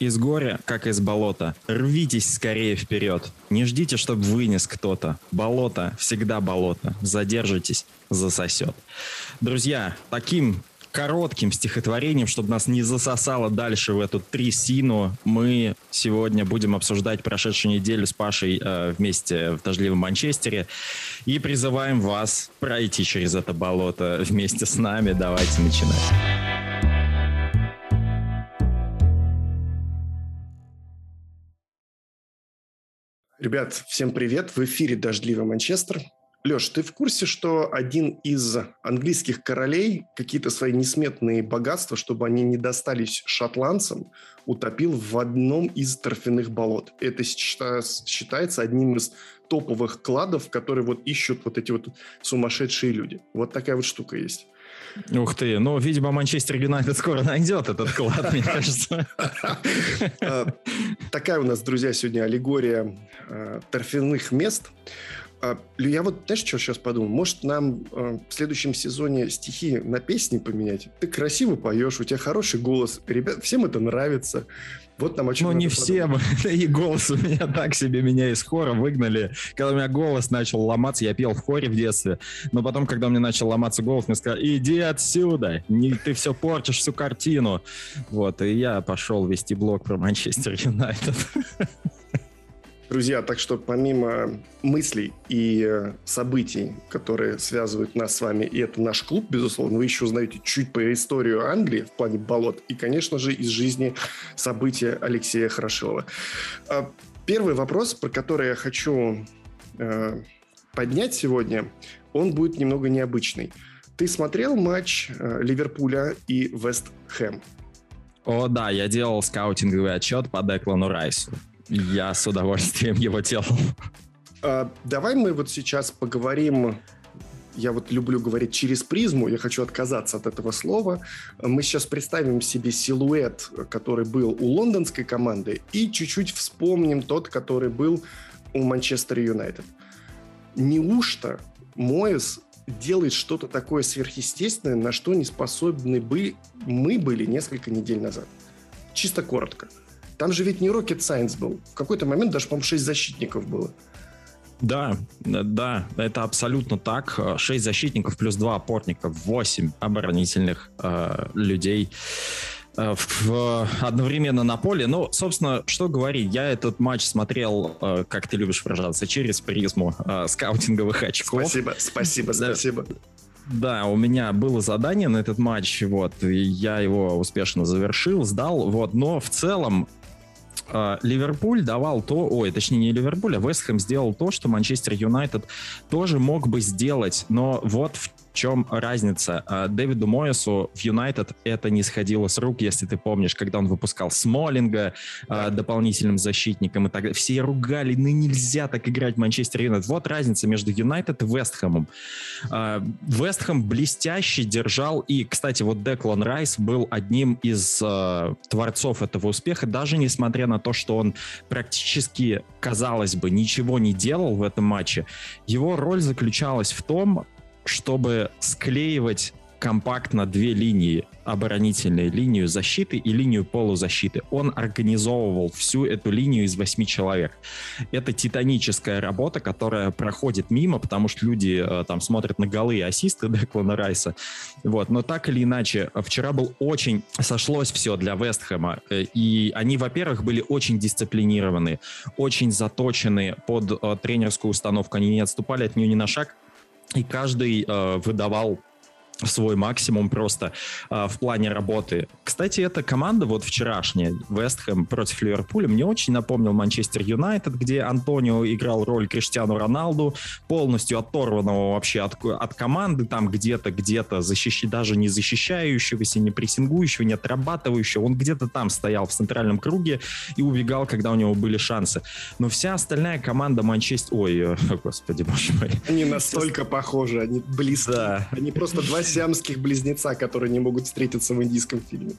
Из горя, как из болота. Рвитесь скорее вперед. Не ждите, чтобы вынес кто-то. Болото всегда болото. Задержитесь, засосет. Друзья, таким коротким стихотворением, чтобы нас не засосало дальше в эту трясину, мы сегодня будем обсуждать прошедшую неделю с Пашей э, вместе в дождливом Манчестере и призываем вас пройти через это болото вместе с нами. Давайте начинать. Ребят, всем привет! В эфире «Дождливый Манчестер». Леш, ты в курсе, что один из английских королей какие-то свои несметные богатства, чтобы они не достались шотландцам, утопил в одном из торфяных болот? Это считается одним из топовых кладов, которые вот ищут вот эти вот сумасшедшие люди. Вот такая вот штука есть. Ух ты, ну, видимо, Манчестер Юнайтед скоро найдет этот клад, мне кажется. А, такая у нас, друзья, сегодня аллегория а, торфяных мест. А, я вот, знаешь, что сейчас подумал? Может, нам в следующем сезоне стихи на песни поменять? Ты красиво поешь, у тебя хороший голос. Ребят, всем это нравится. Вот нам о чем Ну, не всем. И голос у меня так себе меня из хора выгнали. Когда у меня голос начал ломаться, я пел в хоре в детстве. Но потом, когда у меня начал ломаться голос, мне сказали, иди отсюда, не, ты все портишь, всю картину. Вот, и я пошел вести блог про Манчестер Юнайтед. Друзья, так что помимо мыслей и э, событий, которые связывают нас с вами, и это наш клуб, безусловно, вы еще узнаете чуть по историю Англии в плане болот, и, конечно же, из жизни события Алексея Хорошилова. А, первый вопрос, про который я хочу э, поднять сегодня, он будет немного необычный. Ты смотрел матч э, Ливерпуля и Вест Хэм? О, да, я делал скаутинговый отчет по Деклану Райсу. Я с удовольствием его делал. А, давай мы вот сейчас поговорим я вот люблю говорить через призму, я хочу отказаться от этого слова. Мы сейчас представим себе силуэт, который был у лондонской команды, и чуть-чуть вспомним тот, который был у Манчестер Юнайтед. Неужто Моэс делает что-то такое сверхъестественное, на что не способны бы мы были несколько недель назад? Чисто коротко. Там же ведь не Rocket Science был. В какой-то момент даже, по-моему, 6 защитников было. Да, да, это абсолютно так. Шесть защитников плюс два опорника, восемь оборонительных э, людей э, в, одновременно на поле. Ну, собственно, что говорить, я этот матч смотрел, э, как ты любишь выражаться, через призму э, скаутинговых очков. Спасибо, спасибо, спасибо. Да, у меня было задание на этот матч, вот, и я его успешно завершил, сдал, вот, но в целом Ливерпуль давал то, ой, точнее не Ливерпуль, а Вестхэм сделал то, что Манчестер Юнайтед тоже мог бы сделать, но вот в чем разница? А, Дэвиду Моэсу в Юнайтед это не сходило с рук, если ты помнишь, когда он выпускал Смолинга да. дополнительным защитником и так далее. Все ругали, ну нельзя так играть Манчестер Юнайтед. Вот разница между Юнайтед и Вестхэмом. А, Вестхэм блестяще держал, и, кстати, вот Деклан Райс был одним из э, творцов этого успеха, даже несмотря на то, что он практически, казалось бы, ничего не делал в этом матче. Его роль заключалась в том, чтобы склеивать компактно две линии, оборонительную линию защиты и линию полузащиты. Он организовывал всю эту линию из восьми человек. Это титаническая работа, которая проходит мимо, потому что люди э, там смотрят на голы и ассисты Деклана Райса. Вот. Но так или иначе, вчера был очень... Сошлось все для Вестхэма. Э, и они, во-первых, были очень дисциплинированы, очень заточены под э, тренерскую установку. Они не отступали от нее ни на шаг и каждый э, выдавал свой максимум просто э, в плане работы. Кстати, эта команда вот вчерашняя, Вестхэм против Ливерпуля, мне очень напомнил Манчестер Юнайтед, где Антонио играл роль Криштиану Роналду, полностью оторванного вообще от, от команды, там где-то, где-то защищ... даже не защищающегося, не прессингующего, не отрабатывающего, он где-то там стоял в центральном круге и убегал, когда у него были шансы. Но вся остальная команда Манчестер... Ой, господи, боже мой. Они настолько похожи, они близки. Да. Они просто два сиамских близнеца, которые не могут встретиться в индийском фильме.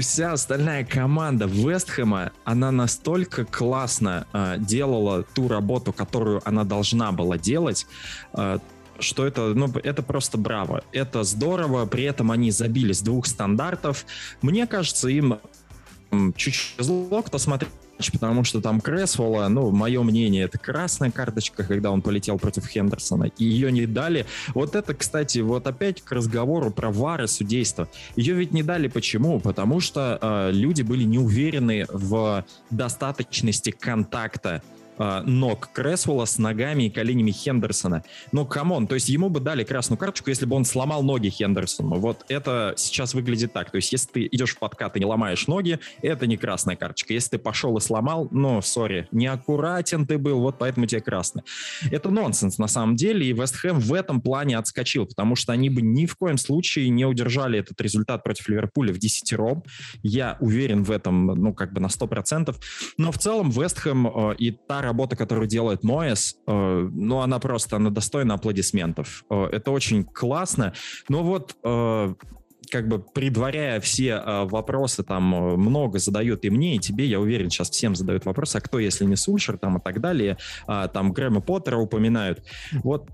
Вся остальная команда Вестхэма, она настолько классно э, делала ту работу, которую она должна была делать, э, что это, ну, это просто браво. Это здорово, при этом они забили с двух стандартов. Мне кажется, им чуть зло, кто смотрел потому что там Кресвелла, ну, мое мнение, это красная карточка, когда он полетел против Хендерсона, и ее не дали. Вот это, кстати, вот опять к разговору про вары судейства. Ее ведь не дали почему? Потому что э, люди были не уверены в достаточности контакта э, ног Кресвелла с ногами и коленями Хендерсона. Ну, come on, то есть ему бы дали красную карточку, если бы он сломал ноги Хендерсону. Вот это сейчас выглядит так. То есть если ты идешь в подкат и не ломаешь ноги, это не красная карточка. Если ты пошел и сломал, ну, sorry, неаккуратен ты был, вот поэтому тебе красный. Это нонсенс на самом деле, и Вест Хэм в этом плане отскочил, потому что они бы ни в коем случае не удержали этот результат против Ливерпуля в десятером. Я уверен в этом, ну, как бы на 100%. Но в целом Вест Хэм э, и та работа, которую делает Моэс, э, ну, она просто, она достойна аплодисментов. Э, это очень классно. Но вот э, как бы предваряя все э, вопросы, там э, много задают и мне, и тебе, я уверен, сейчас всем задают вопросы, а кто, если не Сульшер, там и так далее, э, там Грэма Поттера упоминают. Вот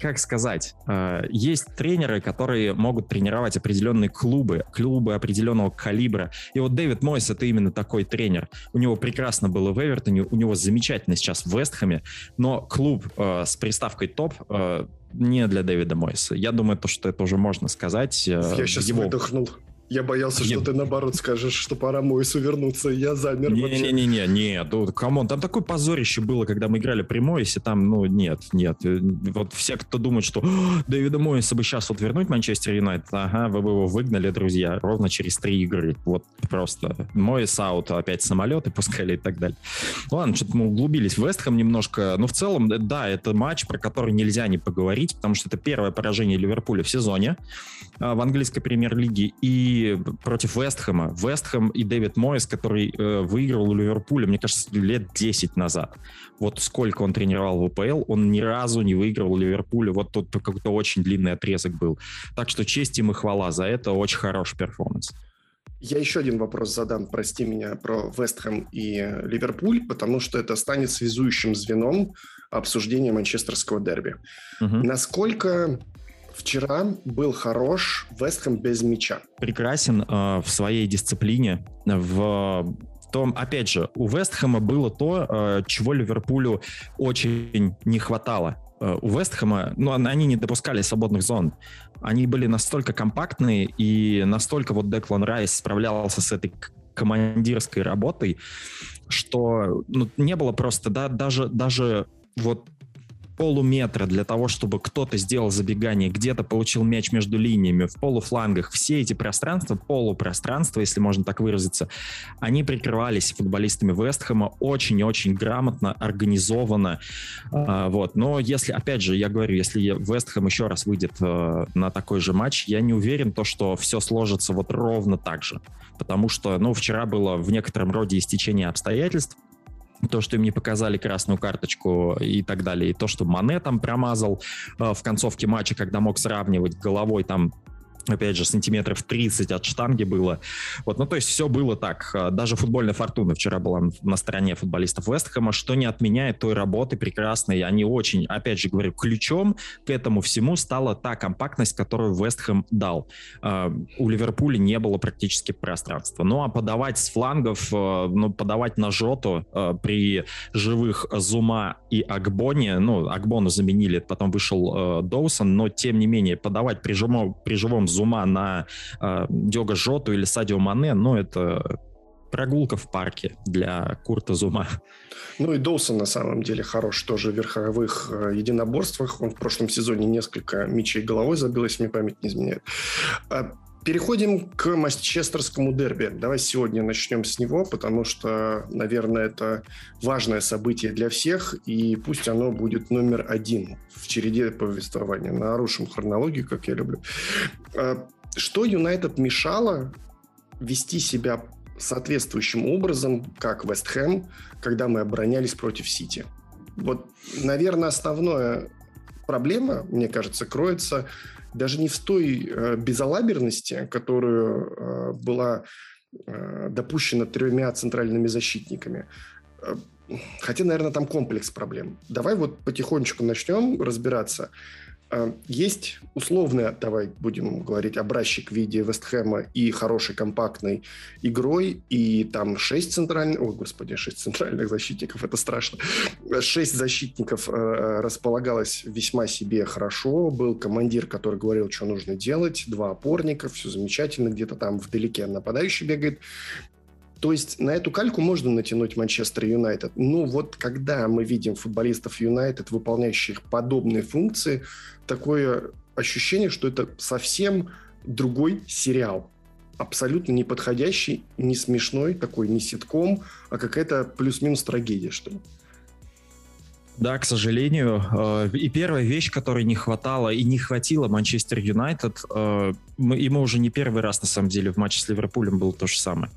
как сказать, э, есть тренеры, которые могут тренировать определенные клубы, клубы определенного калибра. И вот Дэвид Мойс это именно такой тренер. У него прекрасно было в Эвертоне, у него замечательно сейчас в Вестхэме, но клуб э, с приставкой топ э, не для Дэвида Мойса. Я думаю, то, что это уже можно сказать. Я сейчас его... выдохнул. Я боялся, что ты наоборот скажешь, что пора Мойсу вернуться. Я замер Не-не-не, нет, ну, come on, там такое позорище было, когда мы играли при Мойсе, там, ну, нет, нет. Э, вот все, кто думает, что Дэвида Мойса бы сейчас вот вернуть Манчестер Юнайтед, ага, вы бы его выгнали, друзья, ровно через три игры. Вот просто Мойс out, опять самолеты пускали и так далее. Ладно, что-то мы углубились в Вестхэм немножко, но в целом, да, это матч, про который нельзя не поговорить, потому что это первое поражение Ливерпуля в сезоне а, в английской премьер-лиге, и против Вестхэма. Вестхэм и Дэвид Мойс, который э, выиграл у Ливерпуля, мне кажется, лет 10 назад. Вот сколько он тренировал в АПЛ, он ни разу не выиграл у Ливерпуля. Вот тут какой-то очень длинный отрезок был. Так что честь им и хвала за это. Очень хороший перформанс. Я еще один вопрос задам, прости меня, про Вестхэм и Ливерпуль, потому что это станет связующим звеном обсуждения манчестерского дерби. Угу. Насколько Вчера был хорош Вестхэм без мяча. Прекрасен э, в своей дисциплине, в том, опять же, у Вестхэма было то, э, чего Ливерпулю очень не хватало. Э, у Вестхэма, ну, они не допускали свободных зон. Они были настолько компактные, и настолько вот Деклан Райс справлялся с этой командирской работой, что ну, не было просто, да, даже, даже вот полуметра для того, чтобы кто-то сделал забегание, где-то получил мяч между линиями, в полуфлангах. Все эти пространства, полупространства, если можно так выразиться, они прикрывались футболистами Вестхэма очень очень грамотно, организованно. А, вот. Но если, опять же, я говорю, если Вестхэм еще раз выйдет а, на такой же матч, я не уверен, то, что все сложится вот ровно так же. Потому что, ну, вчера было в некотором роде истечение обстоятельств, то, что им не показали красную карточку и так далее, и то, что Мане там промазал э, в концовке матча, когда мог сравнивать головой там опять же, сантиметров 30 от штанги было. Вот, ну, то есть все было так. А, даже футбольная фортуна вчера была на стороне футболистов Вестхэма, что не отменяет той работы прекрасной. Они очень, опять же говорю, ключом к этому всему стала та компактность, которую Вестхэм дал. А, у Ливерпуля не было практически пространства. Ну, а подавать с флангов, а, ну, подавать на Жоту при живых Зума и Акбоне, ну, Акбону заменили, потом вышел Доусон, но, тем не менее, подавать при живом, при живом Зума на э, Дёга Жоту или Садио Мане, ну, это прогулка в парке для Курта Зума. Ну и Доусон на самом деле хорош тоже в верховых э, единоборствах. Он в прошлом сезоне несколько мячей головой забил, если мне память не изменяет. Переходим к манчестерскому дерби. Давай сегодня начнем с него, потому что, наверное, это важное событие для всех, и пусть оно будет номер один в череде повествования. Нарушим хронологию, как я люблю. А, что Юнайтед мешало вести себя соответствующим образом, как Вест Хэм, когда мы оборонялись против Сити? Вот, наверное, основная проблема, мне кажется, кроется даже не в той э, безалаберности, которую э, была э, допущена тремя центральными защитниками. Хотя, наверное, там комплекс проблем. Давай вот потихонечку начнем разбираться. А, есть условный, давай будем говорить, образчик в виде Вестхэма и хорошей компактной игрой, и там 6 центральных, ой, господи, 6 центральных защитников, это страшно. 6 защитников э, располагалось весьма себе хорошо, был командир, который говорил, что нужно делать, два опорника, все замечательно, где-то там вдалеке нападающий бегает, то есть на эту кальку можно натянуть Манчестер Юнайтед. Но вот когда мы видим футболистов Юнайтед, выполняющих подобные функции, такое ощущение, что это совсем другой сериал. Абсолютно не подходящий, не смешной, такой не ситком, а какая-то плюс-минус трагедия, что ли. Да, к сожалению. Э, и первая вещь, которой не хватало и не хватило Манчестер Юнайтед, э, и мы уже не первый раз, на самом деле, в матче с Ливерпулем было то же самое.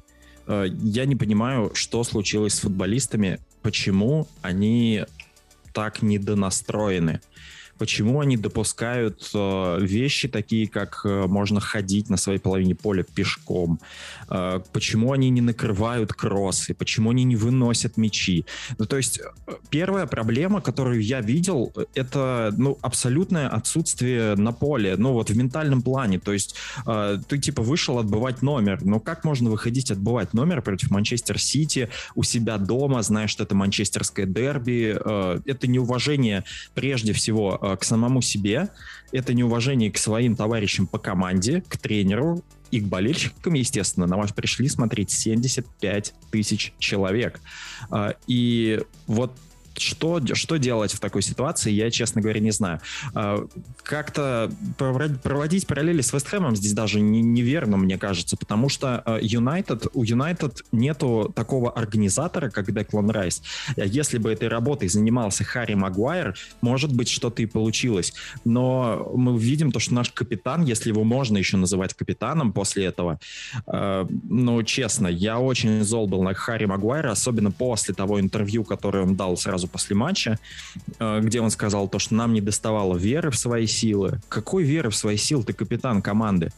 Э, я не понимаю, что случилось с футболистами, почему они так недонастроены почему они допускают э, вещи такие, как э, можно ходить на своей половине поля пешком, э, почему они не накрывают кроссы, почему они не выносят мячи. Ну, то есть первая проблема, которую я видел, это ну, абсолютное отсутствие на поле, ну вот в ментальном плане. То есть ты типа вышел отбывать номер, но как можно выходить отбывать номер против Манчестер Сити у себя дома, зная, что это манчестерское дерби, это неуважение прежде всего к самому себе, это неуважение к своим товарищам по команде, к тренеру и к болельщикам, естественно. На вас пришли смотреть 75 тысяч человек. А, и вот что, что делать в такой ситуации, я, честно говоря, не знаю. А, как-то проводить параллели с Вестхэмом здесь даже не, неверно, мне кажется, потому что Юнайтед, у Юнайтед нету такого организатора, как Деклан Райс. Если бы этой работой занимался Харри Магуайр, может быть, что-то и получилось. Но мы видим то, что наш капитан, если его можно еще называть капитаном после этого, ну, честно, я очень зол был на Харри Магуайра, особенно после того интервью, которое он дал сразу после матча, э, где он сказал то, что нам не доставало веры в свои силы. Какой веры в свои силы? Ты капитан команды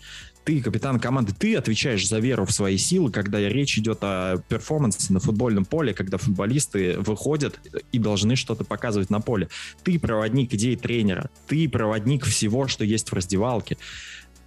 ты капитан команды, ты отвечаешь за веру в свои силы, когда речь идет о перформансе на футбольном поле, когда футболисты выходят и должны что-то показывать на поле. Ты проводник идей тренера, ты проводник всего, что есть в раздевалке.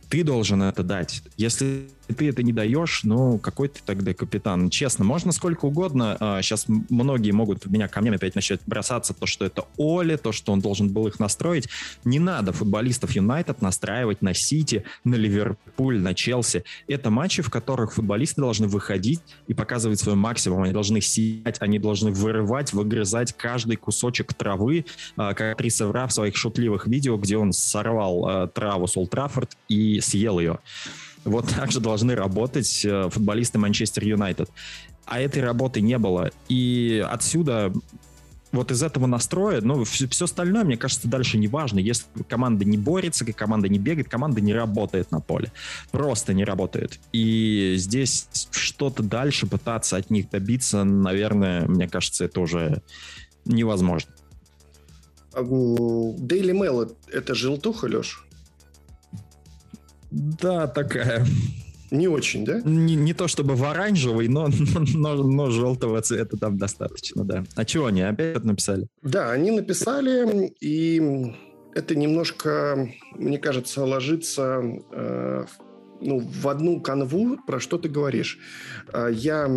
Ты должен это дать. Если ты это не даешь, ну, какой ты тогда капитан? Честно, можно сколько угодно. Сейчас а, многие могут меня камнями опять начать бросаться, то, что это Оли, то, что он должен был их настроить. Не надо футболистов Юнайтед настраивать на Сити, на Ливерпуль, на Челси. Это матчи, в которых футболисты должны выходить и показывать свой максимум. Они должны сиять, они должны вырывать, выгрызать каждый кусочек травы, а, как Трис Эвра в своих шутливых видео, где он сорвал а, траву с Олд Траффорд и съел ее. Вот так же должны работать э, футболисты Манчестер Юнайтед. А этой работы не было. И отсюда вот из этого настроя, ну, все, все остальное, мне кажется, дальше не важно. Если команда не борется, команда не бегает, команда не работает на поле. Просто не работает. И здесь что-то дальше пытаться от них добиться, наверное, мне кажется, это уже невозможно. Daily Mail — это желтуха, Леш? Да, такая. Не очень, да? Не, не то чтобы в оранжевый, но, но, но желтого цвета там достаточно, да. А чего они опять написали? Да, они написали, и это немножко, мне кажется, ложится э, ну, в одну канву, про что ты говоришь. А, я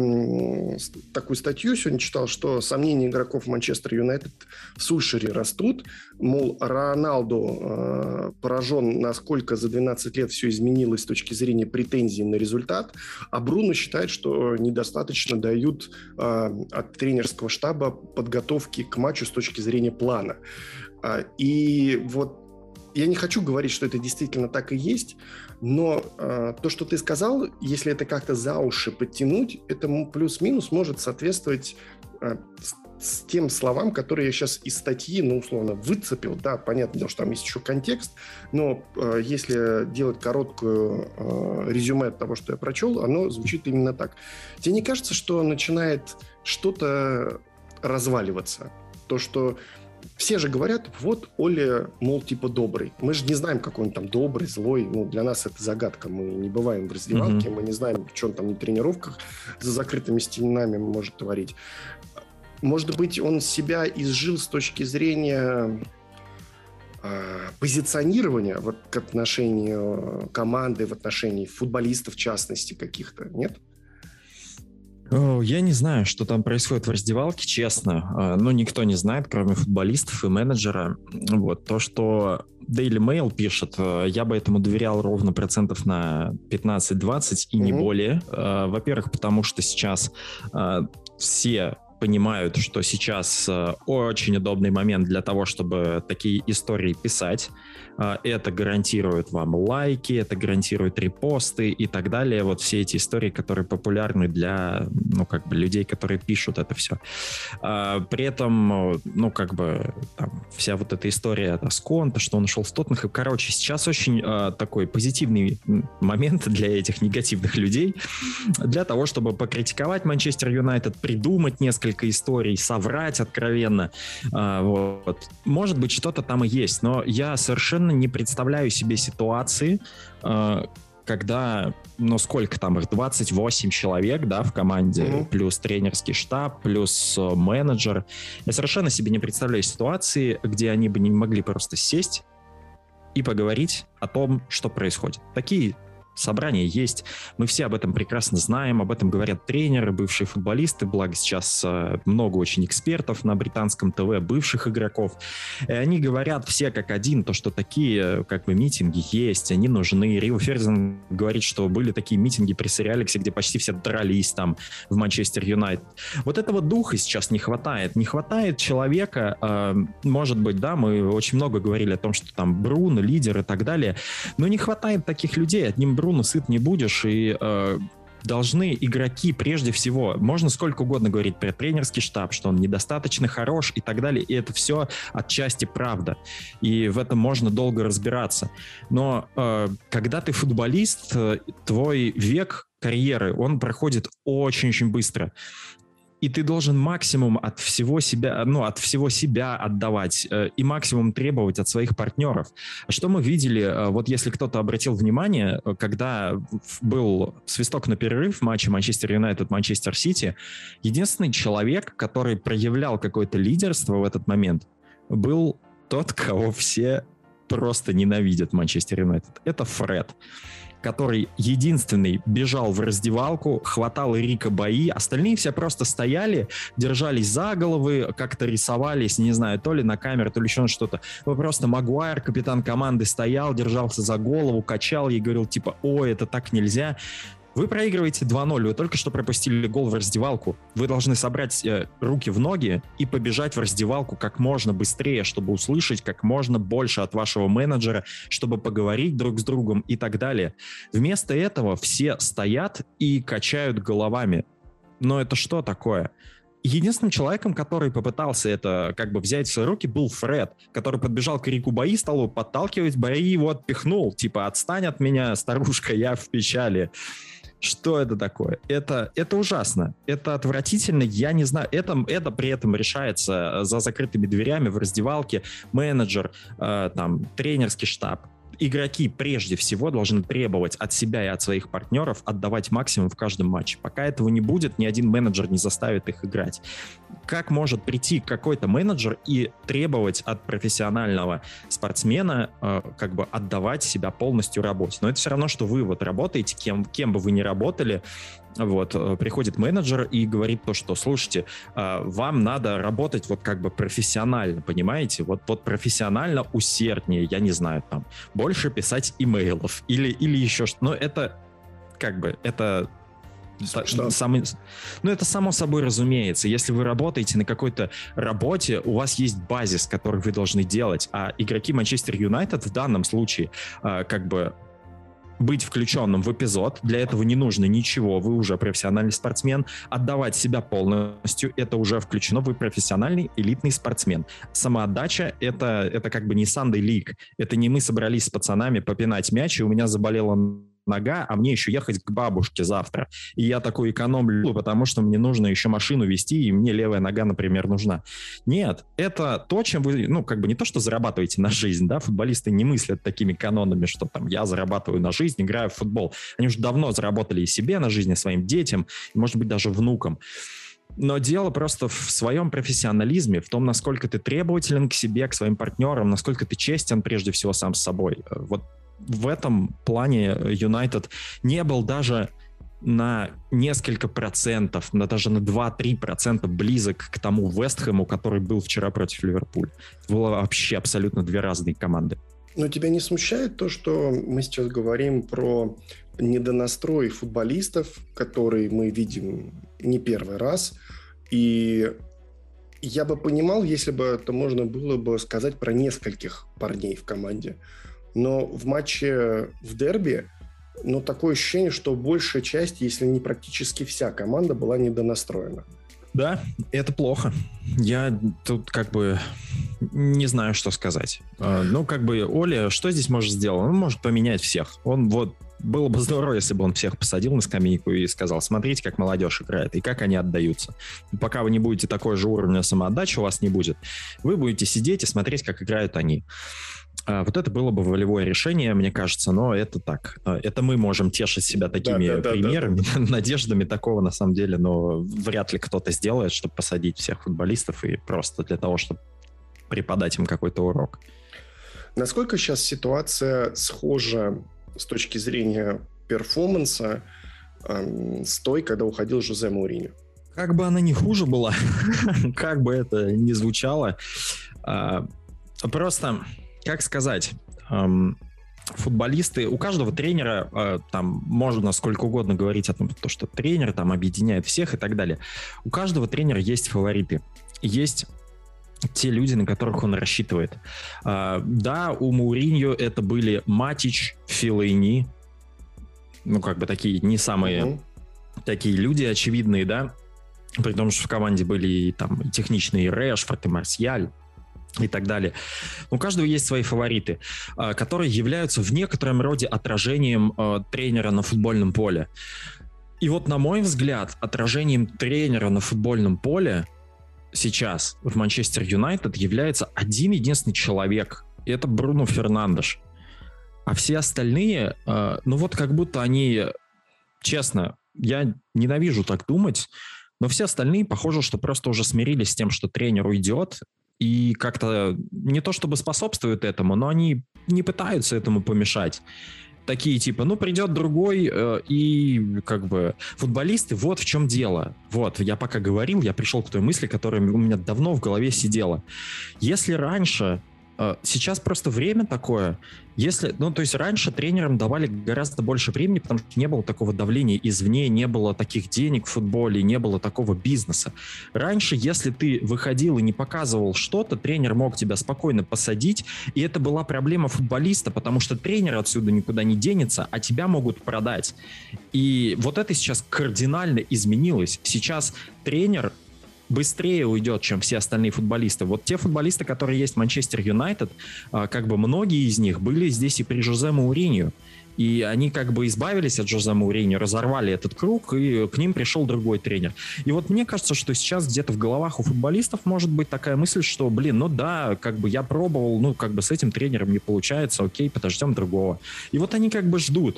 такую статью сегодня читал, что сомнения игроков Манчестер Юнайтед в Сульшере растут. Мол, Роналду э, поражен, насколько за 12 лет все изменилось с точки зрения претензий на результат, а Бруно считает, что недостаточно дают э, от тренерского штаба подготовки к матчу с точки зрения плана. И вот я не хочу говорить, что это действительно так и есть, но э, то, что ты сказал, если это как-то за уши подтянуть, это плюс-минус может соответствовать э, с, тем словам, которые я сейчас из статьи, ну, условно, выцепил. Да, понятно дело, что там есть еще контекст, но э, если делать короткую э, резюме от того, что я прочел, оно звучит именно так. Тебе не кажется, что начинает что-то разваливаться? То, что все же говорят, вот Оля, мол, типа добрый. Мы же не знаем, какой он там добрый, злой. Ну, для нас это загадка. Мы не бываем в раздевалке, mm-hmm. мы не знаем, что он там на тренировках за закрытыми стенами может творить. Может быть, он себя изжил с точки зрения э, позиционирования вот к отношению команды, в отношении футболистов в частности каких-то, нет? Я не знаю, что там происходит в раздевалке, честно. А, но никто не знает, кроме футболистов и менеджера. Вот то, что Daily Mail пишет, э, я бы этому доверял ровно процентов на 15-20 и mm-hmm. не более. Э, во-первых, потому что сейчас э, все понимают, что сейчас очень удобный момент для того, чтобы такие истории писать. А, это гарантирует вам лайки, это гарантирует репосты и так далее. Вот все эти истории, которые популярны для, ну, как бы людей, которые пишут это все. А, при этом, ну, как бы, там, вся вот эта история с Конта, что он ушел в Тоттенхэм. Короче, сейчас очень а, такой позитивный момент для этих негативных людей, для того, чтобы покритиковать Манчестер Юнайтед, придумать несколько историй, соврать откровенно. Вот. Может быть, что-то там и есть, но я совершенно совершенно не представляю себе ситуации, э, когда, ну сколько там их, 28 человек, да, в команде, mm-hmm. плюс тренерский штаб, плюс э, менеджер. Я совершенно себе не представляю ситуации, где они бы не могли просто сесть и поговорить о том, что происходит. Такие собрания есть. Мы все об этом прекрасно знаем, об этом говорят тренеры, бывшие футболисты, благо сейчас э, много очень экспертов на британском ТВ, бывших игроков. И они говорят все как один, то, что такие как бы митинги есть, они нужны. Рио Ферзен говорит, что были такие митинги при Сэре Алексе, где почти все дрались там в Манчестер Юнайтед. Вот этого духа сейчас не хватает. Не хватает человека, э, может быть, да, мы очень много говорили о том, что там Бруно, лидер и так далее, но не хватает таких людей. Одним Бруно сыт не будешь, и э, должны игроки прежде всего, можно сколько угодно говорить про тренерский штаб, что он недостаточно хорош и так далее, и это все отчасти правда, и в этом можно долго разбираться. Но э, когда ты футболист, э, твой век карьеры, он проходит очень-очень быстро и ты должен максимум от всего себя, ну, от всего себя отдавать э, и максимум требовать от своих партнеров. Что мы видели, э, вот если кто-то обратил внимание, э, когда был свисток на перерыв в матче Манчестер Юнайтед-Манчестер Сити, единственный человек, который проявлял какое-то лидерство в этот момент, был тот, кого все просто ненавидят Манчестер Юнайтед. Это Фред который единственный бежал в раздевалку, хватал Рика бои, остальные все просто стояли, держались за головы, как-то рисовались, не знаю, то ли на камеру, то ли еще что-то. Ну, просто Магуайр, капитан команды, стоял, держался за голову, качал ей, говорил типа, ой, это так нельзя. Вы проигрываете 2-0, вы только что пропустили гол в раздевалку. Вы должны собрать э, руки в ноги и побежать в раздевалку как можно быстрее, чтобы услышать как можно больше от вашего менеджера, чтобы поговорить друг с другом и так далее. Вместо этого все стоят и качают головами. Но это что такое? Единственным человеком, который попытался это как бы взять в свои руки, был Фред, который подбежал к Рику Бои, стал его подталкивать, Бои его отпихнул, типа «отстань от меня, старушка, я в печали». Что это такое? Это, это ужасно. Это отвратительно. Я не знаю. Это, это при этом решается за закрытыми дверями в раздевалке. Менеджер, э, там, тренерский штаб игроки прежде всего должны требовать от себя и от своих партнеров отдавать максимум в каждом матче. Пока этого не будет, ни один менеджер не заставит их играть. Как может прийти какой-то менеджер и требовать от профессионального спортсмена э, как бы отдавать себя полностью работе? Но это все равно, что вы вот работаете, кем, кем бы вы ни работали, вот, э, приходит менеджер и говорит то, что, слушайте, э, вам надо работать вот как бы профессионально, понимаете? Вот, вот профессионально усерднее, я не знаю, там, больше писать имейлов или, или еще что-то. Но это как бы, это что? Самый, ну, это само собой разумеется. Если вы работаете на какой-то работе, у вас есть базис, который вы должны делать. А игроки Манчестер Юнайтед в данном случае э, как бы быть включенным в эпизод. Для этого не нужно ничего, вы уже профессиональный спортсмен. Отдавать себя полностью, это уже включено, вы профессиональный элитный спортсмен. Самоотдача это, это как бы не Sunday League. Это не мы собрались с пацанами попинать мяч, и у меня заболело нога, а мне еще ехать к бабушке завтра. И я такой экономлю, потому что мне нужно еще машину вести, и мне левая нога, например, нужна. Нет, это то, чем вы, ну, как бы не то, что зарабатываете на жизнь, да, футболисты не мыслят такими канонами, что там я зарабатываю на жизнь, играю в футбол. Они уже давно заработали и себе на жизнь, и своим детям, и, может быть, даже внукам. Но дело просто в своем профессионализме, в том, насколько ты требователен к себе, к своим партнерам, насколько ты честен прежде всего сам с собой. Вот в этом плане Юнайтед не был даже на несколько процентов, на даже на 2-3 процента близок к тому Вестхэму, который был вчера против Ливерпуля. Это было вообще абсолютно две разные команды. Но тебя не смущает то, что мы сейчас говорим про недонастрой футболистов, который мы видим не первый раз. И я бы понимал, если бы это можно было бы сказать про нескольких парней в команде. Но в матче в дерби но такое ощущение, что большая часть, если не практически вся команда была недонастроена. Да, это плохо. Я тут как бы не знаю, что сказать. А, ну, как бы, Оля, что здесь может сделать? Он может поменять всех. Он вот было бы здорово, если бы он всех посадил на скамейку и сказал, смотрите, как молодежь играет и как они отдаются. Пока вы не будете такой же уровня самоотдачи, у вас не будет. Вы будете сидеть и смотреть, как играют они. А, вот это было бы волевое решение, мне кажется, но это так. А, это мы можем тешить себя такими да, да, примерами, да, да. надеждами такого на самом деле, но вряд ли кто-то сделает, чтобы посадить всех футболистов и просто для того, чтобы преподать им какой-то урок. Насколько сейчас ситуация схожа с точки зрения перформанса э, с той, когда уходил Жозе Мауриньо? Как бы она не хуже была, как бы это ни звучало, э, просто как сказать, эм, футболисты, у каждого тренера, э, там можно сколько угодно говорить о том, что тренер там объединяет всех и так далее. У каждого тренера есть фавориты. Есть те люди, на которых он рассчитывает. Э, да, у Мауриньо это были Матич, Филайни, ну, как бы такие не самые mm-hmm. такие люди очевидные, да, при том, что в команде были и там и техничные Решфорд, и Марсиаль, и так далее. У каждого есть свои фавориты, а, которые являются в некотором роде отражением а, тренера на футбольном поле. И вот, на мой взгляд, отражением тренера на футбольном поле сейчас в Манчестер Юнайтед является один единственный человек. И это Бруно Фернандеш. А все остальные, а, ну вот как будто они, честно, я ненавижу так думать, но все остальные, похоже, что просто уже смирились с тем, что тренер уйдет, и как-то не то чтобы способствуют этому, но они не пытаются этому помешать. Такие типа, ну придет другой, э, и как бы футболисты, вот в чем дело. Вот, я пока говорил, я пришел к той мысли, которая у меня давно в голове сидела. Если раньше сейчас просто время такое. Если, ну, то есть раньше тренерам давали гораздо больше времени, потому что не было такого давления извне, не было таких денег в футболе, не было такого бизнеса. Раньше, если ты выходил и не показывал что-то, тренер мог тебя спокойно посадить, и это была проблема футболиста, потому что тренер отсюда никуда не денется, а тебя могут продать. И вот это сейчас кардинально изменилось. Сейчас тренер быстрее уйдет, чем все остальные футболисты. Вот те футболисты, которые есть в Манчестер Юнайтед, а, как бы многие из них были здесь и при Жозе Мауриньо. И они как бы избавились от Жозе Мауриньо, разорвали этот круг, и к ним пришел другой тренер. И вот мне кажется, что сейчас где-то в головах у футболистов может быть такая мысль, что, блин, ну да, как бы я пробовал, ну как бы с этим тренером не получается, окей, подождем другого. И вот они как бы ждут.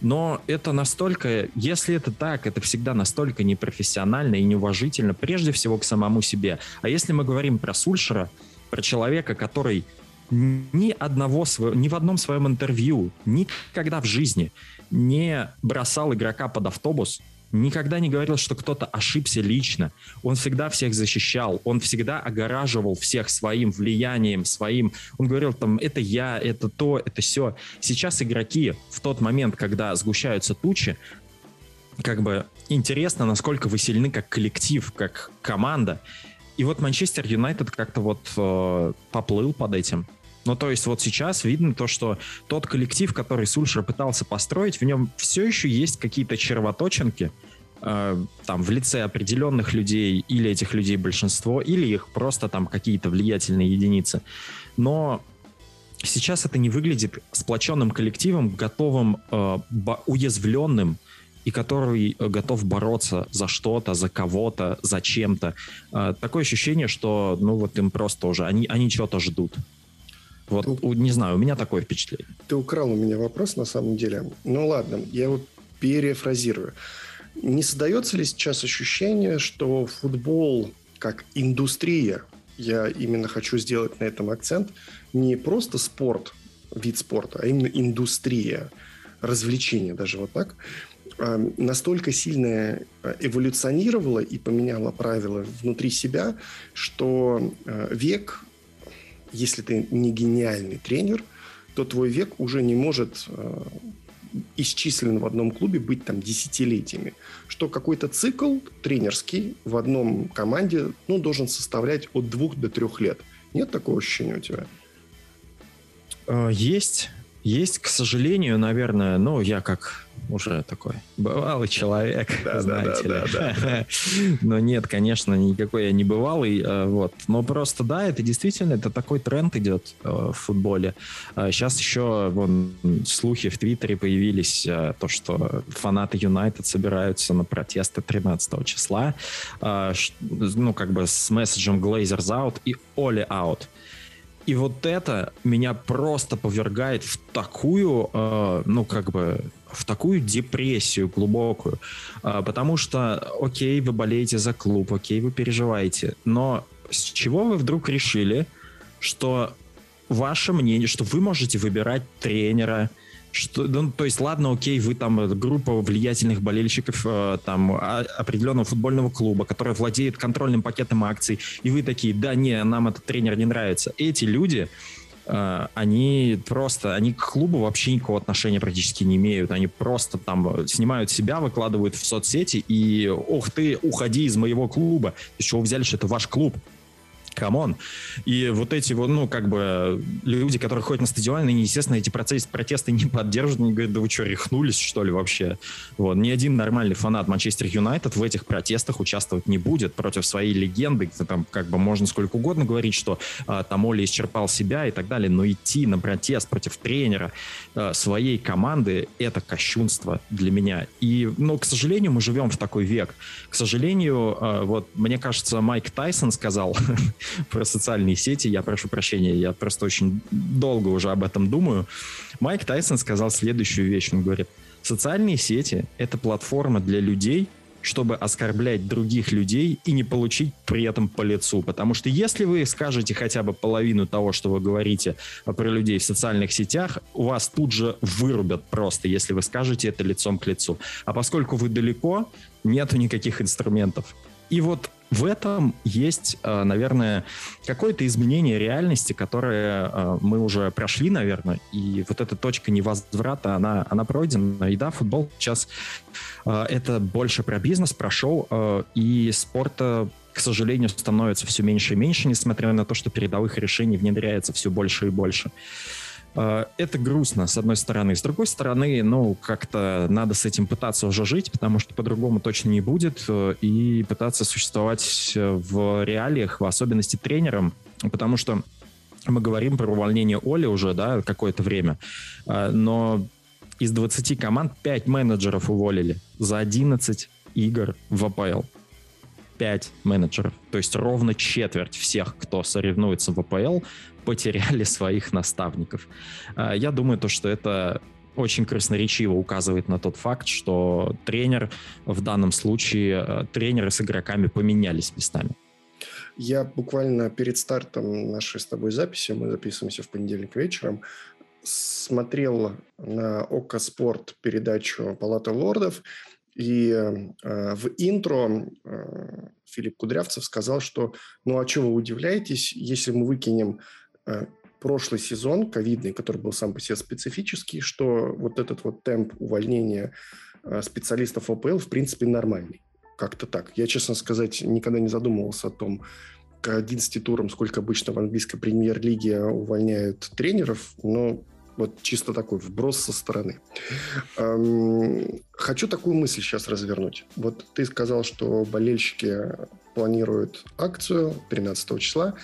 Но это настолько, если это так, это всегда настолько непрофессионально и неуважительно, прежде всего к самому себе. А если мы говорим про Сульшера, про человека, который ни одного ни в одном своем интервью, никогда в жизни не бросал игрока под автобус, никогда не говорил, что кто-то ошибся лично. Он всегда всех защищал, он всегда огораживал всех своим влиянием, своим... Он говорил там, это я, это то, это все. Сейчас игроки в тот момент, когда сгущаются тучи, как бы интересно, насколько вы сильны как коллектив, как команда. И вот Манчестер Юнайтед как-то вот э, поплыл под этим. Ну, то есть вот сейчас видно то, что тот коллектив, который Сульшер пытался построить, в нем все еще есть какие-то червоточинки, э, там, в лице определенных людей, или этих людей большинство, или их просто там какие-то влиятельные единицы. Но сейчас это не выглядит сплоченным коллективом, готовым, э, уязвленным, и который готов бороться за что-то, за кого-то, за чем-то. Э, такое ощущение, что, ну, вот им просто уже, они, они чего-то ждут. Вот, ты, не знаю, у меня такое впечатление. Ты украл у меня вопрос на самом деле. Ну ладно, я вот перефразирую. Не создается ли сейчас ощущение, что футбол как индустрия, я именно хочу сделать на этом акцент, не просто спорт, вид спорта, а именно индустрия, развлечения даже вот так, а, настолько сильно а, эволюционировала и поменяла правила внутри себя, что а, век, если ты не гениальный тренер, то твой век уже не может исчислен в одном клубе быть там десятилетиями. Что какой-то цикл тренерский в одном команде ну, должен составлять от двух до трех лет. Нет такого ощущения у тебя? Есть. Есть, к сожалению, наверное, ну, я как уже такой бывалый человек, да, знаете да, ли. Да, да, Но нет, конечно, никакой я не бывалый. Э, вот. Но просто, да, это действительно, это такой тренд идет э, в футболе. Сейчас э, еще вон, слухи в Твиттере появились, то, что фанаты Юнайтед собираются на протесты 13 числа. Ну, как бы с месседжем Glazers out и Оли out. И вот это меня просто повергает в такую, э, ну, как бы, в такую депрессию глубокую. Э, потому что, окей, вы болеете за клуб, окей, вы переживаете, но с чего вы вдруг решили, что ваше мнение, что вы можете выбирать тренера, что, ну, то есть, ладно, окей, вы там э, группа влиятельных болельщиков э, там а, определенного футбольного клуба, который владеет контрольным пакетом акций, и вы такие, да, не, нам этот тренер не нравится. Эти люди, э, они просто, они к клубу вообще никакого отношения практически не имеют. Они просто там снимают себя, выкладывают в соцсети и, ох ты, уходи из моего клуба. Из чего взяли, что это ваш клуб? Come on. И вот эти вот, ну, как бы люди, которые ходят на стадион, они, естественно, эти процессы, протесты не поддерживают, они говорят, да вы что, рехнулись, что ли, вообще? Вот. Ни один нормальный фанат Манчестер Юнайтед в этих протестах участвовать не будет против своей легенды. Там, как бы, можно сколько угодно говорить, что а, там Оли исчерпал себя и так далее, но идти на протест против тренера а, своей команды — это кощунство для меня. И, ну, к сожалению, мы живем в такой век. К сожалению, а, вот, мне кажется, Майк Тайсон сказал про социальные сети. Я прошу прощения, я просто очень долго уже об этом думаю. Майк Тайсон сказал следующую вещь. Он говорит, социальные сети — это платформа для людей, чтобы оскорблять других людей и не получить при этом по лицу. Потому что если вы скажете хотя бы половину того, что вы говорите про людей в социальных сетях, у вас тут же вырубят просто, если вы скажете это лицом к лицу. А поскольку вы далеко, нету никаких инструментов. И вот в этом есть, э, наверное, какое-то изменение реальности, которое э, мы уже прошли, наверное, и вот эта точка невозврата, она, она пройдена. И да, футбол сейчас э, это больше про бизнес, про шоу, и спорта к сожалению, становится все меньше и меньше, несмотря на то, что передовых решений внедряется все больше и больше. Э, это грустно, с одной стороны. С другой стороны, ну, как-то надо с этим пытаться уже жить, потому что по-другому точно не будет, э, и пытаться существовать в реалиях, в особенности тренером, потому что мы говорим про увольнение Оли уже, да, какое-то время, э, но из 20 команд 5 менеджеров уволили за 11 игр в АПЛ. 5 менеджеров. То есть ровно четверть всех, кто соревнуется в АПЛ, потеряли своих наставников. А, я думаю, то, что это очень красноречиво указывает на тот факт, что тренер в данном случае, э, тренеры с игроками поменялись местами. Я буквально перед стартом нашей с тобой записи, мы записываемся в понедельник вечером, смотрел на ОКО Спорт передачу «Палата лордов», и э, в интро э, Филипп Кудрявцев сказал, что ну а чего вы удивляетесь, если мы выкинем прошлый сезон ковидный, который был сам по себе специфический, что вот этот вот темп увольнения э, специалистов ОПЛ в принципе нормальный. Как-то так. Я, честно сказать, никогда не задумывался о том, к 11 турам, сколько обычно в английской премьер-лиге увольняют тренеров, но вот чисто такой вброс со стороны. Хочу такую мысль сейчас развернуть. Вот ты сказал, что болельщики планируют акцию 13 числа.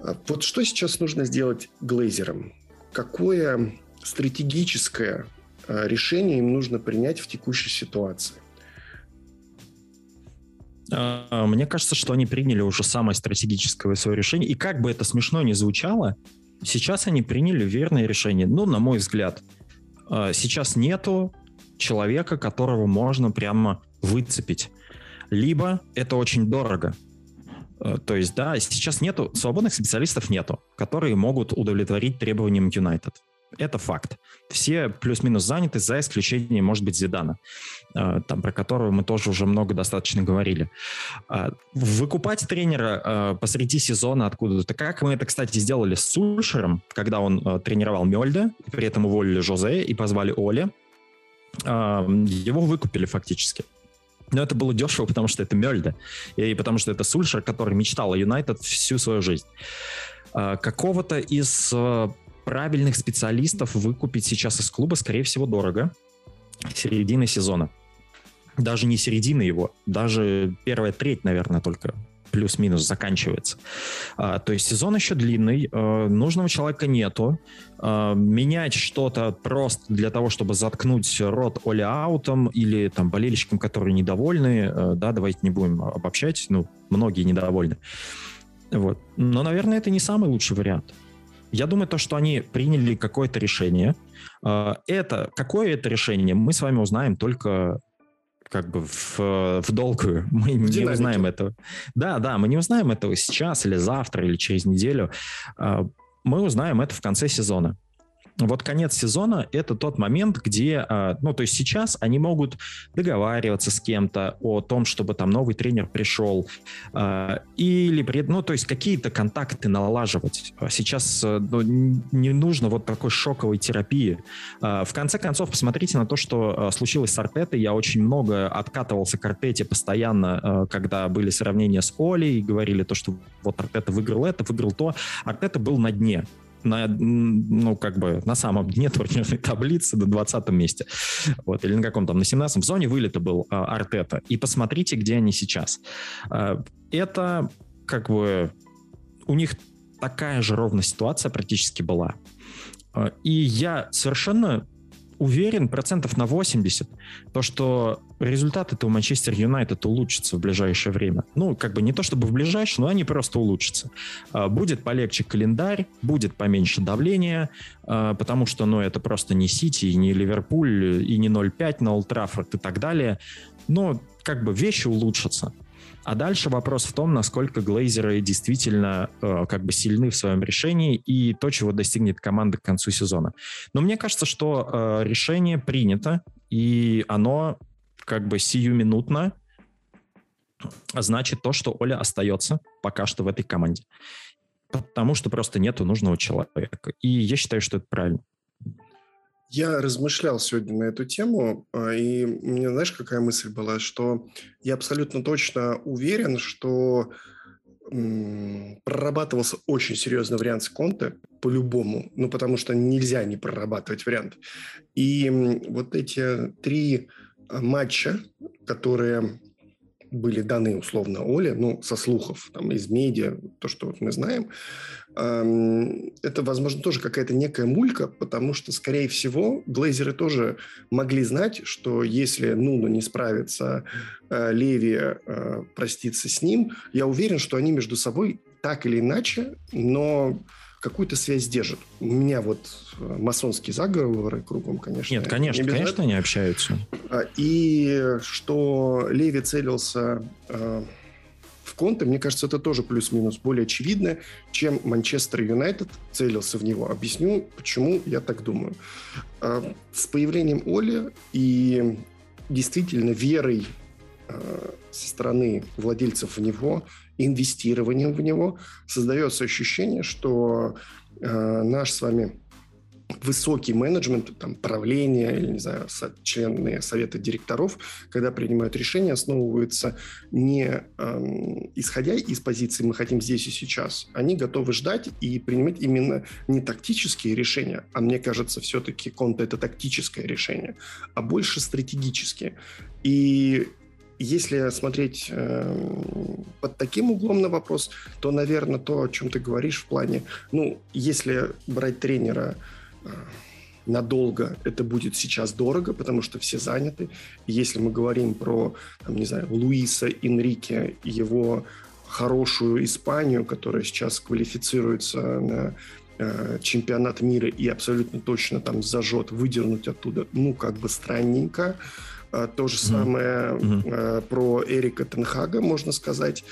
А вот что сейчас нужно сделать глейзерам? Какое стратегическое а, решение им нужно принять в текущей ситуации? А, мне кажется, что они приняли уже самое стратегическое свое решение. И как бы это смешно ни звучало, Сейчас они приняли верное решение. Ну, на мой взгляд, сейчас нету человека, которого можно прямо выцепить. Либо это очень дорого. Э, то есть, да, сейчас нету, свободных специалистов нету, которые могут удовлетворить требованиям Юнайтед. Это факт. Все плюс-минус заняты, за исключением, может быть, Зидана, э, там, про которого мы тоже уже много достаточно говорили. Э, выкупать тренера посреди сезона откуда-то, как мы это, кстати, сделали с Сульшером, когда он тренировал Мельде, при этом уволили Жозе и позвали Оли, его выкупили фактически. Но это было дешево, потому что это Мельда. И потому что это Сульшер, который мечтал о Юнайтед всю свою жизнь. А, какого-то из э, правильных специалистов выкупить сейчас из клуба, скорее всего, дорого. Середины сезона. Даже не середины его, даже первая треть, наверное, только плюс-минус заканчивается. А, то есть сезон еще длинный, а, нужного человека нету. А, менять что-то просто для того, чтобы заткнуть рот Оли Аутом или там болельщикам, которые недовольны, да, давайте не будем обобщать, ну, многие недовольны. Вот. Но, наверное, это не самый лучший вариант. Я думаю, то, что они приняли какое-то решение. Это, какое это решение, мы с вами узнаем только как бы в, в долгую. Мы в не узнаем этого. Да, да, мы не узнаем этого сейчас или завтра или через неделю. А, мы узнаем это в конце сезона вот конец сезона — это тот момент, где, а, ну, то есть сейчас они могут договариваться с кем-то о том, чтобы там новый тренер пришел, а, или, ну, то есть какие-то контакты налаживать. Сейчас э, ну, не нужно вот такой шоковой терапии. А, в конце концов, посмотрите на то, что случилось с Артетой. Я очень много откатывался к Артете постоянно, когда были сравнения с Олей, говорили то, что вот Артета выиграл это, выиграл то. Артета был на дне на, ну, как бы на самом дне турнирной таблицы до 20 месте. Вот, или на каком там, на 17 в зоне вылета был а, Артета. И посмотрите, где они сейчас. А, это как бы у них такая же ровная ситуация практически была. А, и я совершенно уверен процентов на 80, то, что результаты-то у Манчестер Юнайтед улучшатся в ближайшее время. Ну, как бы не то чтобы в ближайшее, но они просто улучшатся. А, будет полегче календарь, будет поменьше давления, а, потому что, ну, это просто не Сити, и не Ливерпуль, и не 0-5 на Олд и так далее. Но как бы вещи улучшатся. А дальше вопрос в том, насколько глейзеры действительно э, как бы сильны в своем решении и то, чего достигнет команда к концу сезона. Но мне кажется, что э, решение принято, и оно как бы сиюминутно значит то, что Оля остается пока что в этой команде. Потому что просто нету нужного человека. И я считаю, что это правильно. Я размышлял сегодня на эту тему, а, и мне, знаешь, какая мысль была, что я абсолютно точно уверен, что прорабатывался очень серьезный вариант с Конте, по-любому, ну, потому что нельзя не прорабатывать вариант. И вот эти три а, матча, которые были даны условно Оле, ну, со слухов, там, из медиа, то, что вот мы знаем, это, возможно, тоже какая-то некая мулька, потому что, скорее всего, глейзеры тоже могли знать, что если Нуну не справится, э, Леви э, простится с ним, я уверен, что они между собой так или иначе, но какую-то связь держат. У меня вот э, масонские заговоры кругом, конечно. Нет, конечно, не конечно, они общаются. А, и что Леви целился э, в Конте, мне кажется, это тоже плюс-минус более очевидно, чем Манчестер Юнайтед целился в него. Объясню, почему я так думаю. А, с появлением Оли и действительно верой э, со стороны владельцев в него инвестированием в него создается ощущение, что э, наш с вами высокий менеджмент, там, правление, или, не знаю, со, члены совета директоров, когда принимают решения, основываются не э, исходя из позиции «мы хотим здесь и сейчас», они готовы ждать и принимать именно не тактические решения, а мне кажется, все-таки Конта – это тактическое решение, а больше стратегические. И если смотреть э, под таким углом на вопрос, то, наверное, то, о чем ты говоришь в плане, ну, если брать тренера э, надолго, это будет сейчас дорого, потому что все заняты. Если мы говорим про, там, не знаю, Луиса Энрике, его хорошую Испанию, которая сейчас квалифицируется на э, чемпионат мира и абсолютно точно там зажжет, выдернуть оттуда, ну, как бы странненько. Э, то же mm-hmm. самое mm-hmm. про Эрика Тенхага, можно сказать.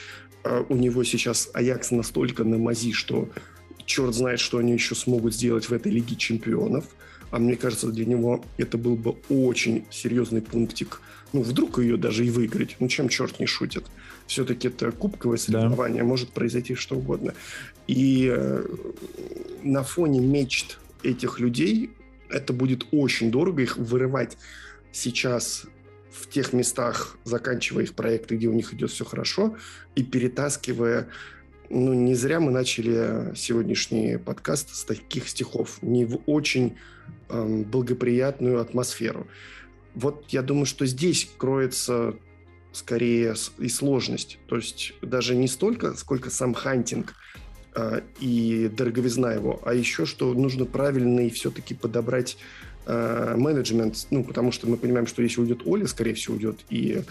У него сейчас Аякс настолько на мази, что черт знает, что они еще смогут сделать в этой Лиге Чемпионов. А мне кажется, для него это был бы очень серьезный пунктик. Ну, вдруг ее даже и выиграть. Ну, чем черт не шутит. Все-таки это кубковое соревнование, да. может произойти что угодно. И э, на фоне мечт этих людей это будет очень дорого их вырывать сейчас в тех местах, заканчивая их проекты, где у них идет все хорошо, и перетаскивая ну, не зря мы начали сегодняшний подкаст с таких стихов, не в очень э, благоприятную атмосферу. Вот я думаю, что здесь кроется скорее и сложность. То есть даже не столько, сколько сам хантинг э, и дороговизна его, а еще что нужно правильно и все-таки подобрать менеджмент, ну, потому что мы понимаем, что если уйдет Оля, скорее всего, уйдет и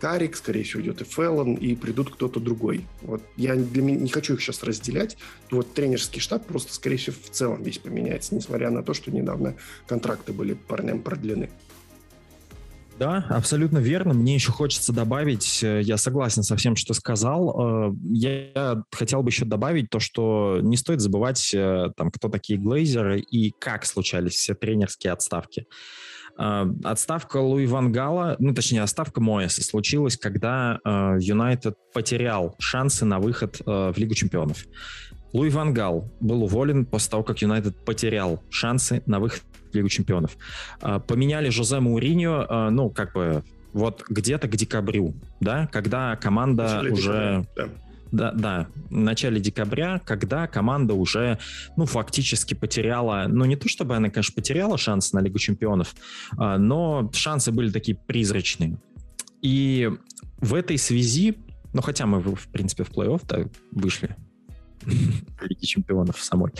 Карик, скорее всего, идет и Феллон, и придут кто-то другой. Вот я для меня не хочу их сейчас разделять. Вот тренерский штаб просто, скорее всего, в целом весь поменяется, несмотря на то, что недавно контракты были парням продлены. Да, абсолютно верно. Мне еще хочется добавить, э, я согласен со всем, что сказал. Э, я хотел бы еще добавить то, что не стоит забывать, э, там, кто такие глейзеры и как случались все тренерские отставки. Отставка Луи Вангала, ну, точнее, отставка Моэса случилась, когда Юнайтед потерял шансы на выход в Лигу чемпионов. Луи Вангал был уволен после того, как Юнайтед потерял шансы на выход Лигу чемпионов. А, поменяли Жозе Мауриньо, а, ну, как бы, вот где-то к декабрю, да, когда команда Начали уже... Декабря, да. Да, да, в начале декабря, когда команда уже, ну, фактически потеряла, ну, не то чтобы она, конечно, потеряла шансы на Лигу чемпионов, а, но шансы были такие призрачные. И в этой связи, ну, хотя мы, в принципе, в плей-офф вышли, Лиги чемпионов самой.